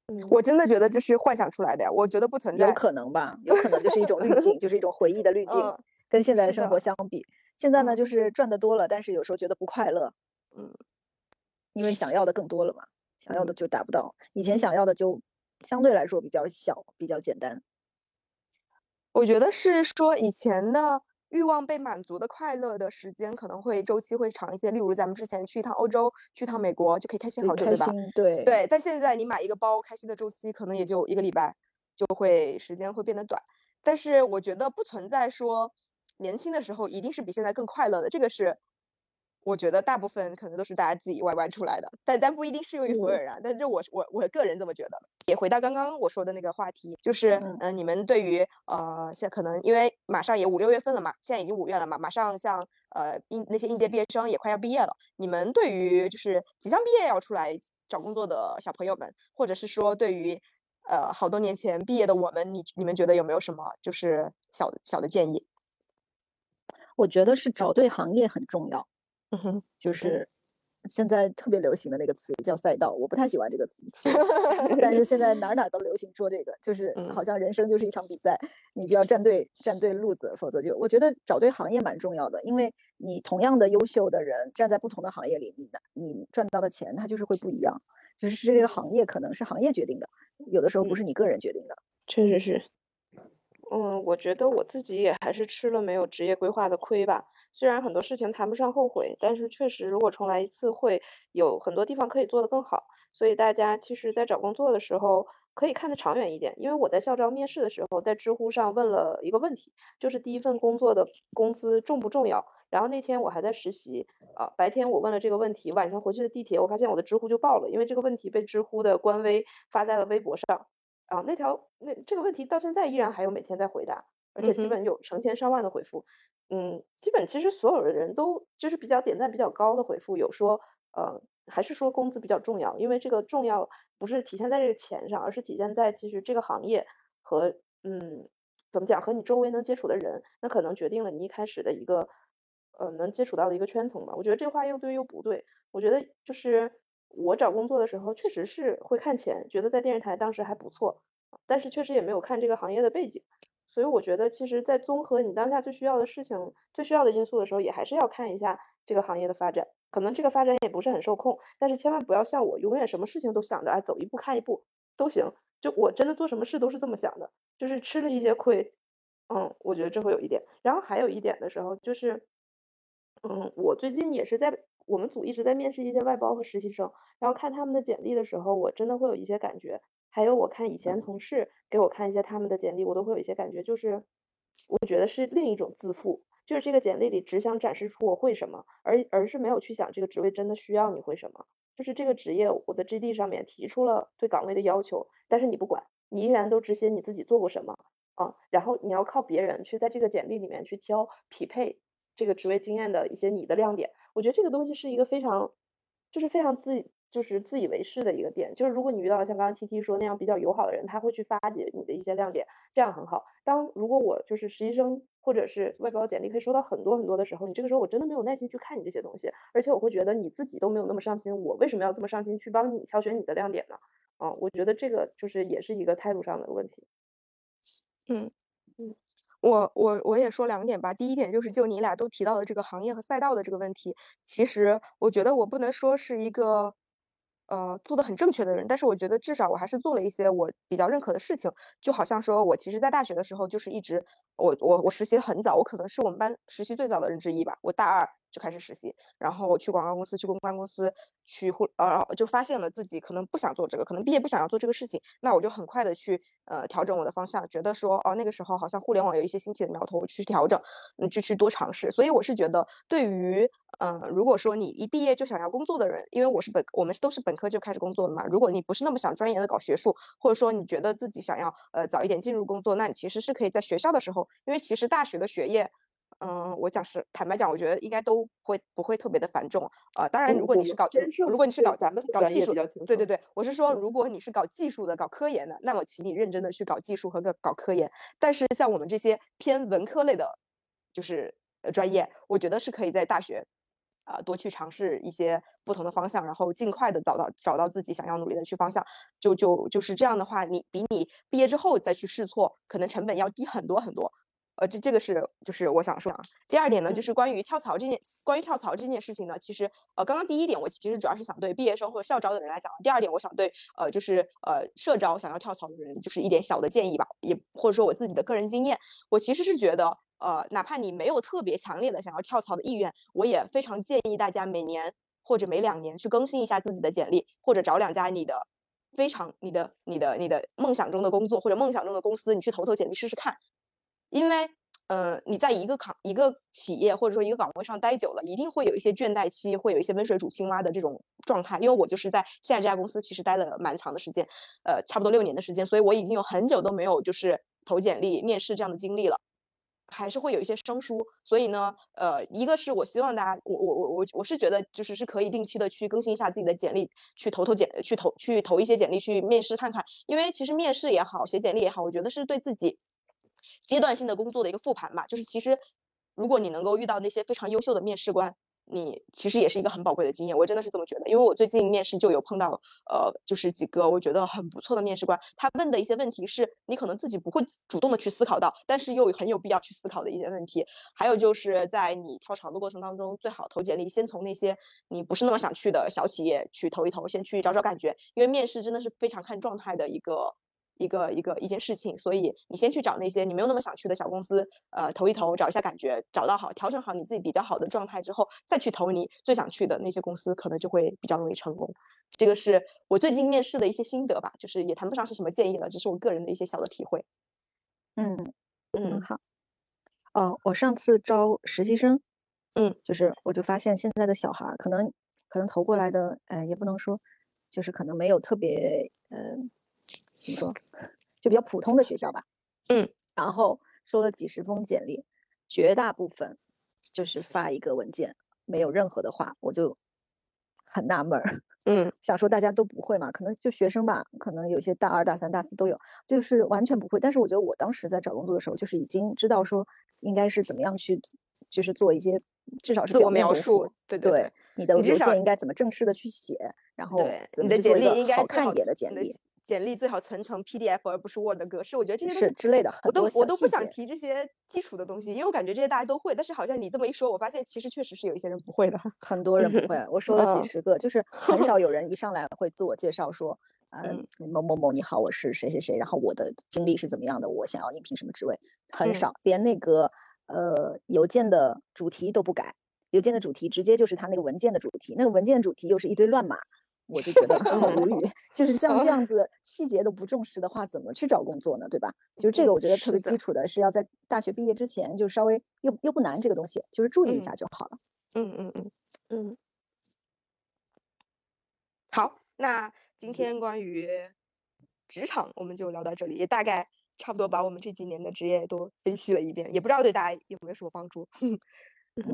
嗯，我真的觉得这是幻想出来的呀，我觉得不存在，有可能吧，有可能就是一种滤镜，就是一种回忆的滤镜，跟现在的生活相比，现在呢就。是赚的多了，但是有时候觉得不快乐，嗯，因为想要的更多了嘛，想要的就达不到，以前想要的就相对来说比较小，比较简单，我觉得是说以前的。欲望被满足的快乐的时间可能会周期会长一些，例如咱们之前去一趟欧洲，去一趟美国就可以开心好久，对吧？对对。但现在你买一个包，开心的周期可能也就一个礼拜，就会时间会变得短。但是我觉得不存在说年轻的时候一定是比现在更快乐的，这个是。我觉得大部分可能都是大家自己歪歪出来的，但但不一定适用于所有人。但这我我我个人这么觉得。也回到刚刚我说的那个话题，就是嗯，你们对于呃，现可能因为马上也五六月份了嘛，现在已经五月了嘛，马上像呃应那些应届毕业生也快要毕业了。你们对于就是即将毕业要出来找工作的小朋友们，或者是说对于呃好多年前毕业的我们，你你们觉得有没有什么就是小小的建议？我觉得是找对行业很重要。嗯哼，就是现在特别流行的那个词叫赛道，我不太喜欢这个词，但是现在哪哪都流行说这个，就是好像人生就是一场比赛，你就要站对站对路子，否则就我觉得找对行业蛮重要的，因为你同样的优秀的人站在不同的行业里，你的你赚到的钱它就是会不一样。就是这个行业可能是行业决定的，有的时候不是你个人决定的。确实是。嗯，我觉得我自己也还是吃了没有职业规划的亏吧。虽然很多事情谈不上后悔，但是确实如果重来一次，会有很多地方可以做得更好。所以大家其实，在找工作的时候可以看得长远一点。因为我在校招面试的时候，在知乎上问了一个问题，就是第一份工作的工资重不重要？然后那天我还在实习，啊，白天我问了这个问题，晚上回去的地铁，我发现我的知乎就爆了，因为这个问题被知乎的官微发在了微博上。啊，那条那这个问题到现在依然还有每天在回答，而且基本有成千上万的回复。嗯，基本其实所有的人都就是比较点赞比较高的回复，有说呃还是说工资比较重要，因为这个重要不是体现在这个钱上，而是体现在其实这个行业和嗯怎么讲和你周围能接触的人，那可能决定了你一开始的一个呃能接触到的一个圈层吧。我觉得这话又对又不对，我觉得就是。我找工作的时候确实是会看钱，觉得在电视台当时还不错，但是确实也没有看这个行业的背景，所以我觉得其实，在综合你当下最需要的事情、最需要的因素的时候，也还是要看一下这个行业的发展。可能这个发展也不是很受控，但是千万不要像我，永远什么事情都想着哎走一步看一步都行。就我真的做什么事都是这么想的，就是吃了一些亏，嗯，我觉得这会有一点。然后还有一点的时候就是，嗯，我最近也是在。我们组一直在面试一些外包和实习生，然后看他们的简历的时候，我真的会有一些感觉。还有我看以前同事给我看一些他们的简历，我都会有一些感觉，就是我觉得是另一种自负，就是这个简历里只想展示出我会什么，而而是没有去想这个职位真的需要你会什么。就是这个职业，我的 GD 上面提出了对岗位的要求，但是你不管，你依然都只写你自己做过什么啊，然后你要靠别人去在这个简历里面去挑匹配这个职位经验的一些你的亮点。我觉得这个东西是一个非常，就是非常自就是自以为是的一个点。就是如果你遇到了像刚刚 T T 说那样比较友好的人，他会去发掘你的一些亮点，这样很好。当如果我就是实习生或者是外包简历可以收到很多很多的时候，你这个时候我真的没有耐心去看你这些东西，而且我会觉得你自己都没有那么上心，我为什么要这么上心去帮你挑选你的亮点呢？嗯，我觉得这个就是也是一个态度上的问题。嗯嗯。我我我也说两点吧，第一点就是就你俩都提到的这个行业和赛道的这个问题，其实我觉得我不能说是一个，呃，做的很正确的人，但是我觉得至少我还是做了一些我比较认可的事情，就好像说我其实在大学的时候就是一直，我我我实习很早，我可能是我们班实习最早的人之一吧，我大二。就开始实习，然后去广告公司，去公关公司，去互呃，就发现了自己可能不想做这个，可能毕业不想要做这个事情，那我就很快的去呃调整我的方向，觉得说哦那个时候好像互联网有一些新奇的苗头，我去调整，嗯，就去多尝试。所以我是觉得，对于嗯，如果说你一毕业就想要工作的人，因为我是本我们都是本科就开始工作的嘛，如果你不是那么想专业的搞学术，或者说你觉得自己想要呃早一点进入工作，那你其实是可以在学校的时候，因为其实大学的学业。嗯，我讲是坦白讲，我觉得应该都会不会特别的繁重。呃，当然，如果你是搞，如果你是搞咱们搞技术，对对对，我是说，如果你是搞技术的、搞科研的，那么请你认真的去搞技术和搞搞科研。但是像我们这些偏文科类的，就是呃专业，我觉得是可以在大学啊多去尝试一些不同的方向，然后尽快的找到找到自己想要努力的去方向。就就就是这样的话，你比你毕业之后再去试错，可能成本要低很多很多。呃，这这个是就是我想说啊。第二点呢，就是关于跳槽这件，关于跳槽这件事情呢，其实呃，刚刚第一点我其实主要是想对毕业生或者校招的人来讲。第二点，我想对呃，就是呃，社招想要跳槽的人，就是一点小的建议吧，也或者说我自己的个人经验。我其实是觉得，呃，哪怕你没有特别强烈的想要跳槽的意愿，我也非常建议大家每年或者每两年去更新一下自己的简历，或者找两家你的非常你的你的你的梦想中的工作或者梦想中的公司，你去投投简历试试看。因为，呃，你在一个岗一个企业或者说一个岗位上待久了，一定会有一些倦怠期，会有一些温水煮青蛙的这种状态。因为我就是在现在这家公司，其实待了蛮长的时间，呃，差不多六年的时间，所以我已经有很久都没有就是投简历、面试这样的经历了，还是会有一些生疏。所以呢，呃，一个是我希望大家，我我我我我是觉得就是是可以定期的去更新一下自己的简历，去投投简，去投去投一些简历去面试看看。因为其实面试也好，写简历也好，我觉得是对自己。阶段性的工作的一个复盘吧，就是其实，如果你能够遇到那些非常优秀的面试官，你其实也是一个很宝贵的经验，我真的是这么觉得。因为我最近面试就有碰到，呃，就是几个我觉得很不错的面试官，他问的一些问题是你可能自己不会主动的去思考到，但是又很有必要去思考的一些问题。还有就是在你跳槽的过程当中，最好投简历先从那些你不是那么想去的小企业去投一投，先去找找感觉，因为面试真的是非常看状态的一个。一个一个一件事情，所以你先去找那些你没有那么想去的小公司，呃，投一投，找一下感觉，找到好，调整好你自己比较好的状态之后，再去投你最想去的那些公司，可能就会比较容易成功。这个是我最近面试的一些心得吧，就是也谈不上是什么建议了，只是我个人的一些小的体会。嗯嗯，好。哦，我上次招实习生，嗯，就是我就发现现在的小孩可能可能投过来的，呃，也不能说，就是可能没有特别，呃。怎么说，就比较普通的学校吧，嗯，然后收了几十封简历，绝大部分就是发一个文件，没有任何的话，我就很纳闷儿，嗯，想说大家都不会嘛，可能就学生吧，可能有些大二、大三、大四都有，就是完全不会。但是我觉得我当时在找工作的时候，就是已经知道说应该是怎么样去，就是做一些至少是自我描述，对对，你的邮件应该怎么正式的去写，然后你的简历应该好看一点的简历。简历最好存成 PDF 而不是 Word 格式，我觉得这些是之类的，我都我都不想提这些基础的东西，因为我感觉这些大家都会。但是好像你这么一说，我发现其实确实是有一些人不会的，很多人不会。我说了几十个，就是很少有人一上来会自我介绍说，嗯，某某某你好，我是谁谁谁，然后我的经历是怎么样的，我想要应聘什么职位，很少，连那个呃邮件的主题都不改，邮件的主题直接就是他那个文件的主题，那个文件主题又是一堆乱码。我就觉得很无语，就是像这样子细节都不重视的话，怎么去找工作呢？对吧？就是这个，我觉得特别基础的是要在大学毕业之前，就稍微又又不难这个东西，就是注意一下就好了。嗯嗯嗯嗯。好，那今天关于职场我们就聊到这里，也大概差不多把我们这几年的职业都分析了一遍，也不知道对大家有没有什么帮助。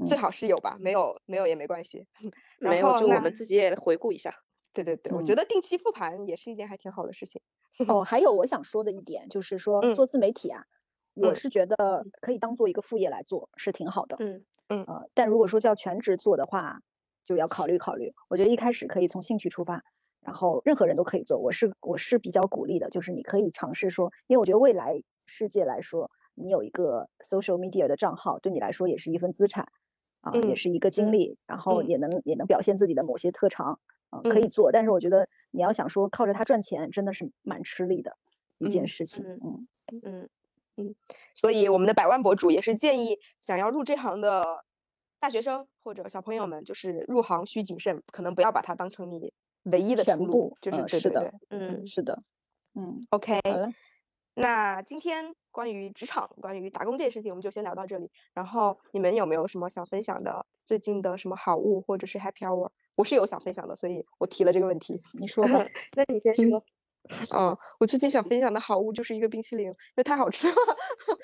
最好是有吧，没有没有也没关系。没有就我们自己也回顾一下。对对对，我觉得定期复盘也是一件还挺好的事情。哦，还有我想说的一 点就是说，做自媒体啊，我是觉得可以当做一个副业来做，是挺好的。嗯嗯呃，但如果说叫全职做的话，就要考虑考虑。我觉得一开始可以从兴趣出发，然后任何人都可以做。我是我是比较鼓励的，就是你可以尝试说，因为我觉得未来世界来说，你有一个 social media 的账号，对你来说也是一份资产啊，也是一个经历，然后也能也能表现自己的某些特长。啊，可以做，但是我觉得你要想说靠着它赚钱，真的是蛮吃力的一件事情。嗯嗯嗯，所以我们的百万博主也是建议想要入这行的大学生或者小朋友们，就是入行需谨慎，可能不要把它当成你唯一的出路。就是是的，嗯，是的，嗯，OK，好了，那今天关于职场、关于打工这件事情，我们就先聊到这里。然后你们有没有什么想分享的？最近的什么好物或者是 Happy Hour？我是有想分享的，所以我提了这个问题。你说吧，那你先说。嗯，我最近想分享的好物就是一个冰淇淋，因为太好吃了。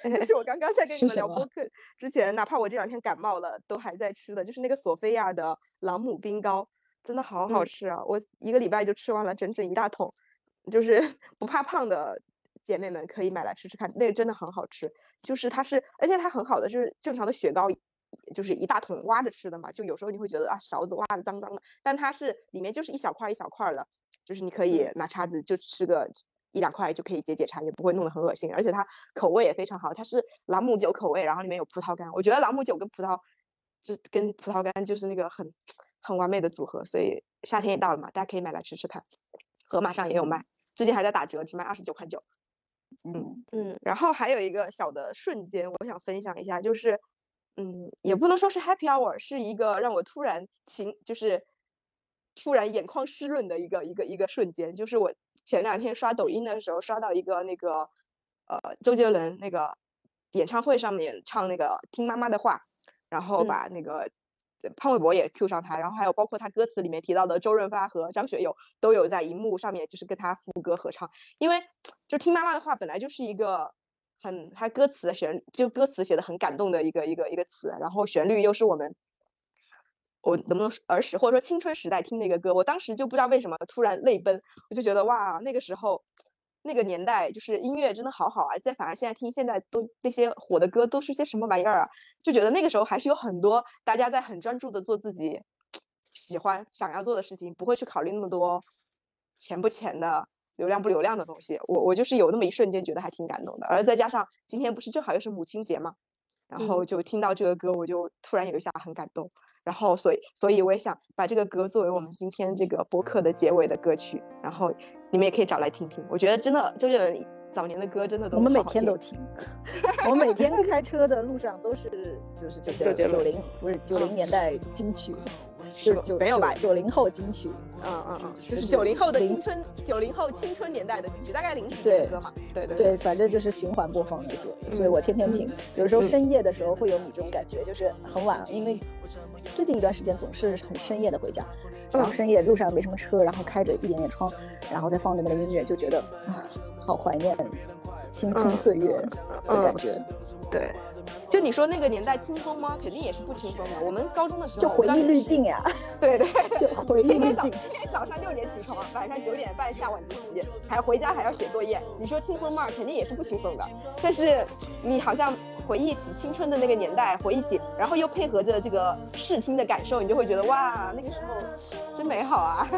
就是我刚刚在跟你们聊播客之前，哪怕我这两天感冒了，都还在吃的，就是那个索菲亚的朗姆冰糕，真的好好吃啊！我一个礼拜就吃完了整整一大桶。就是不怕胖的姐妹们可以买来吃吃看，那个真的很好吃。就是它是，而且它很好的，就是正常的雪糕。就是一大桶挖着吃的嘛，就有时候你会觉得啊勺子挖的脏脏的，但它是里面就是一小块一小块的，就是你可以拿叉子就吃个一两块就可以解解馋，也不会弄得很恶心，而且它口味也非常好，它是朗姆酒口味，然后里面有葡萄干，我觉得朗姆酒跟葡萄就跟葡萄干就是那个很很完美的组合，所以夏天也到了嘛，大家可以买来吃吃看。盒马上也有卖，最近还在打折，只卖二十九块九。嗯嗯，然后还有一个小的瞬间，我想分享一下，就是。嗯，也不能说是 happy hour，是一个让我突然情就是突然眼眶湿润的一个一个一个瞬间。就是我前两天刷抖音的时候，刷到一个那个呃周杰伦那个演唱会上面唱那个听妈妈的话，然后把那个潘玮柏也 Q 上他，然后还有包括他歌词里面提到的周润发和张学友都有在荧幕上面就是跟他副歌合唱，因为 就听妈妈的话本来就是一个。很，他歌词的旋就歌词写的很感动的一个一个一个词，然后旋律又是我们，我怎么能儿时或者说青春时代听那个歌，我当时就不知道为什么突然泪奔，我就觉得哇，那个时候那个年代就是音乐真的好好啊，再反而现在听现在都那些火的歌都是些什么玩意儿啊？就觉得那个时候还是有很多大家在很专注的做自己喜欢想要做的事情，不会去考虑那么多钱不钱的。流量不流量的东西，我我就是有那么一瞬间觉得还挺感动的，而再加上今天不是正好又是母亲节嘛，然后就听到这个歌，我就突然有一下很感动，然后所以所以我也想把这个歌作为我们今天这个播客的结尾的歌曲，然后你们也可以找来听听，我觉得真的周杰伦早年的歌真的都我们每天都听，我每天开车的路上都是就是这些九零不是九零年代金曲。是九没有吧？九零后金曲，嗯嗯嗯，就是九零后的青春，九零后青春年代的金曲，大概零几年的歌嘛。对对对，反正就是循环播放那些，所以我天天听。有时候深夜的时候会有你这种感觉，就是很晚，因为最近一段时间总是很深夜的回家，然后深夜路上没什么车，然后开着一点点窗，然后再放着那个音乐，就觉得啊，好怀念青春岁月的感觉。对。就你说那个年代轻松吗？肯定也是不轻松的。我们高中的时候就回忆滤镜呀，对对，就回忆滤 镜。今天早上六点起床，晚上九点半下晚自习，还回家还要写作业。你说轻松吗？肯定也是不轻松的。但是你好像回忆起青春的那个年代，回忆起，然后又配合着这个视听的感受，你就会觉得哇，那个时候真美好啊。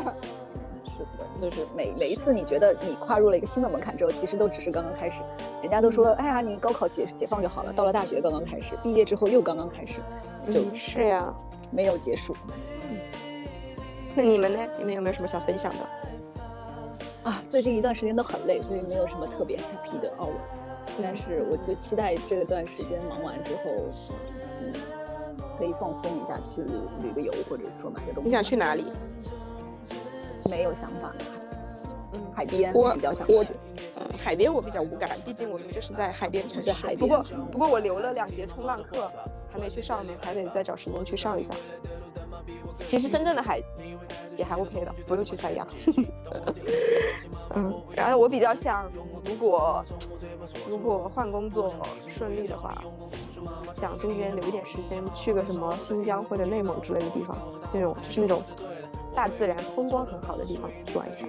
就是每每一次你觉得你跨入了一个新的门槛之后，其实都只是刚刚开始。人家都说，哎呀，你高考解解放就好了。到了大学刚刚开始，毕业之后又刚刚开始，就是呀，没有结束。那你们呢？你们有没有什么想分享的？啊，最近一段时间都很累，所以没有什么特别 happy 的哦。但是我就期待这段时间忙完之后，嗯，可以放松一下，去旅旅个游，或者说买个东西。你想去哪里？没有想法，嗯，海边我比较想去。嗯，海边我比较无感，毕竟我们就是在海边城市。海边。不过不过我留了两节冲浪课，还没去上呢，还得再找时间去上一下。其实深圳的海也还 OK 的，不用去三亚。嗯，然后我比较想，如果如果换工作顺利的话，想中间留一点时间去个什么新疆或者内蒙之类的地方，那种就是那种。大自然风光很好的地方去玩一下。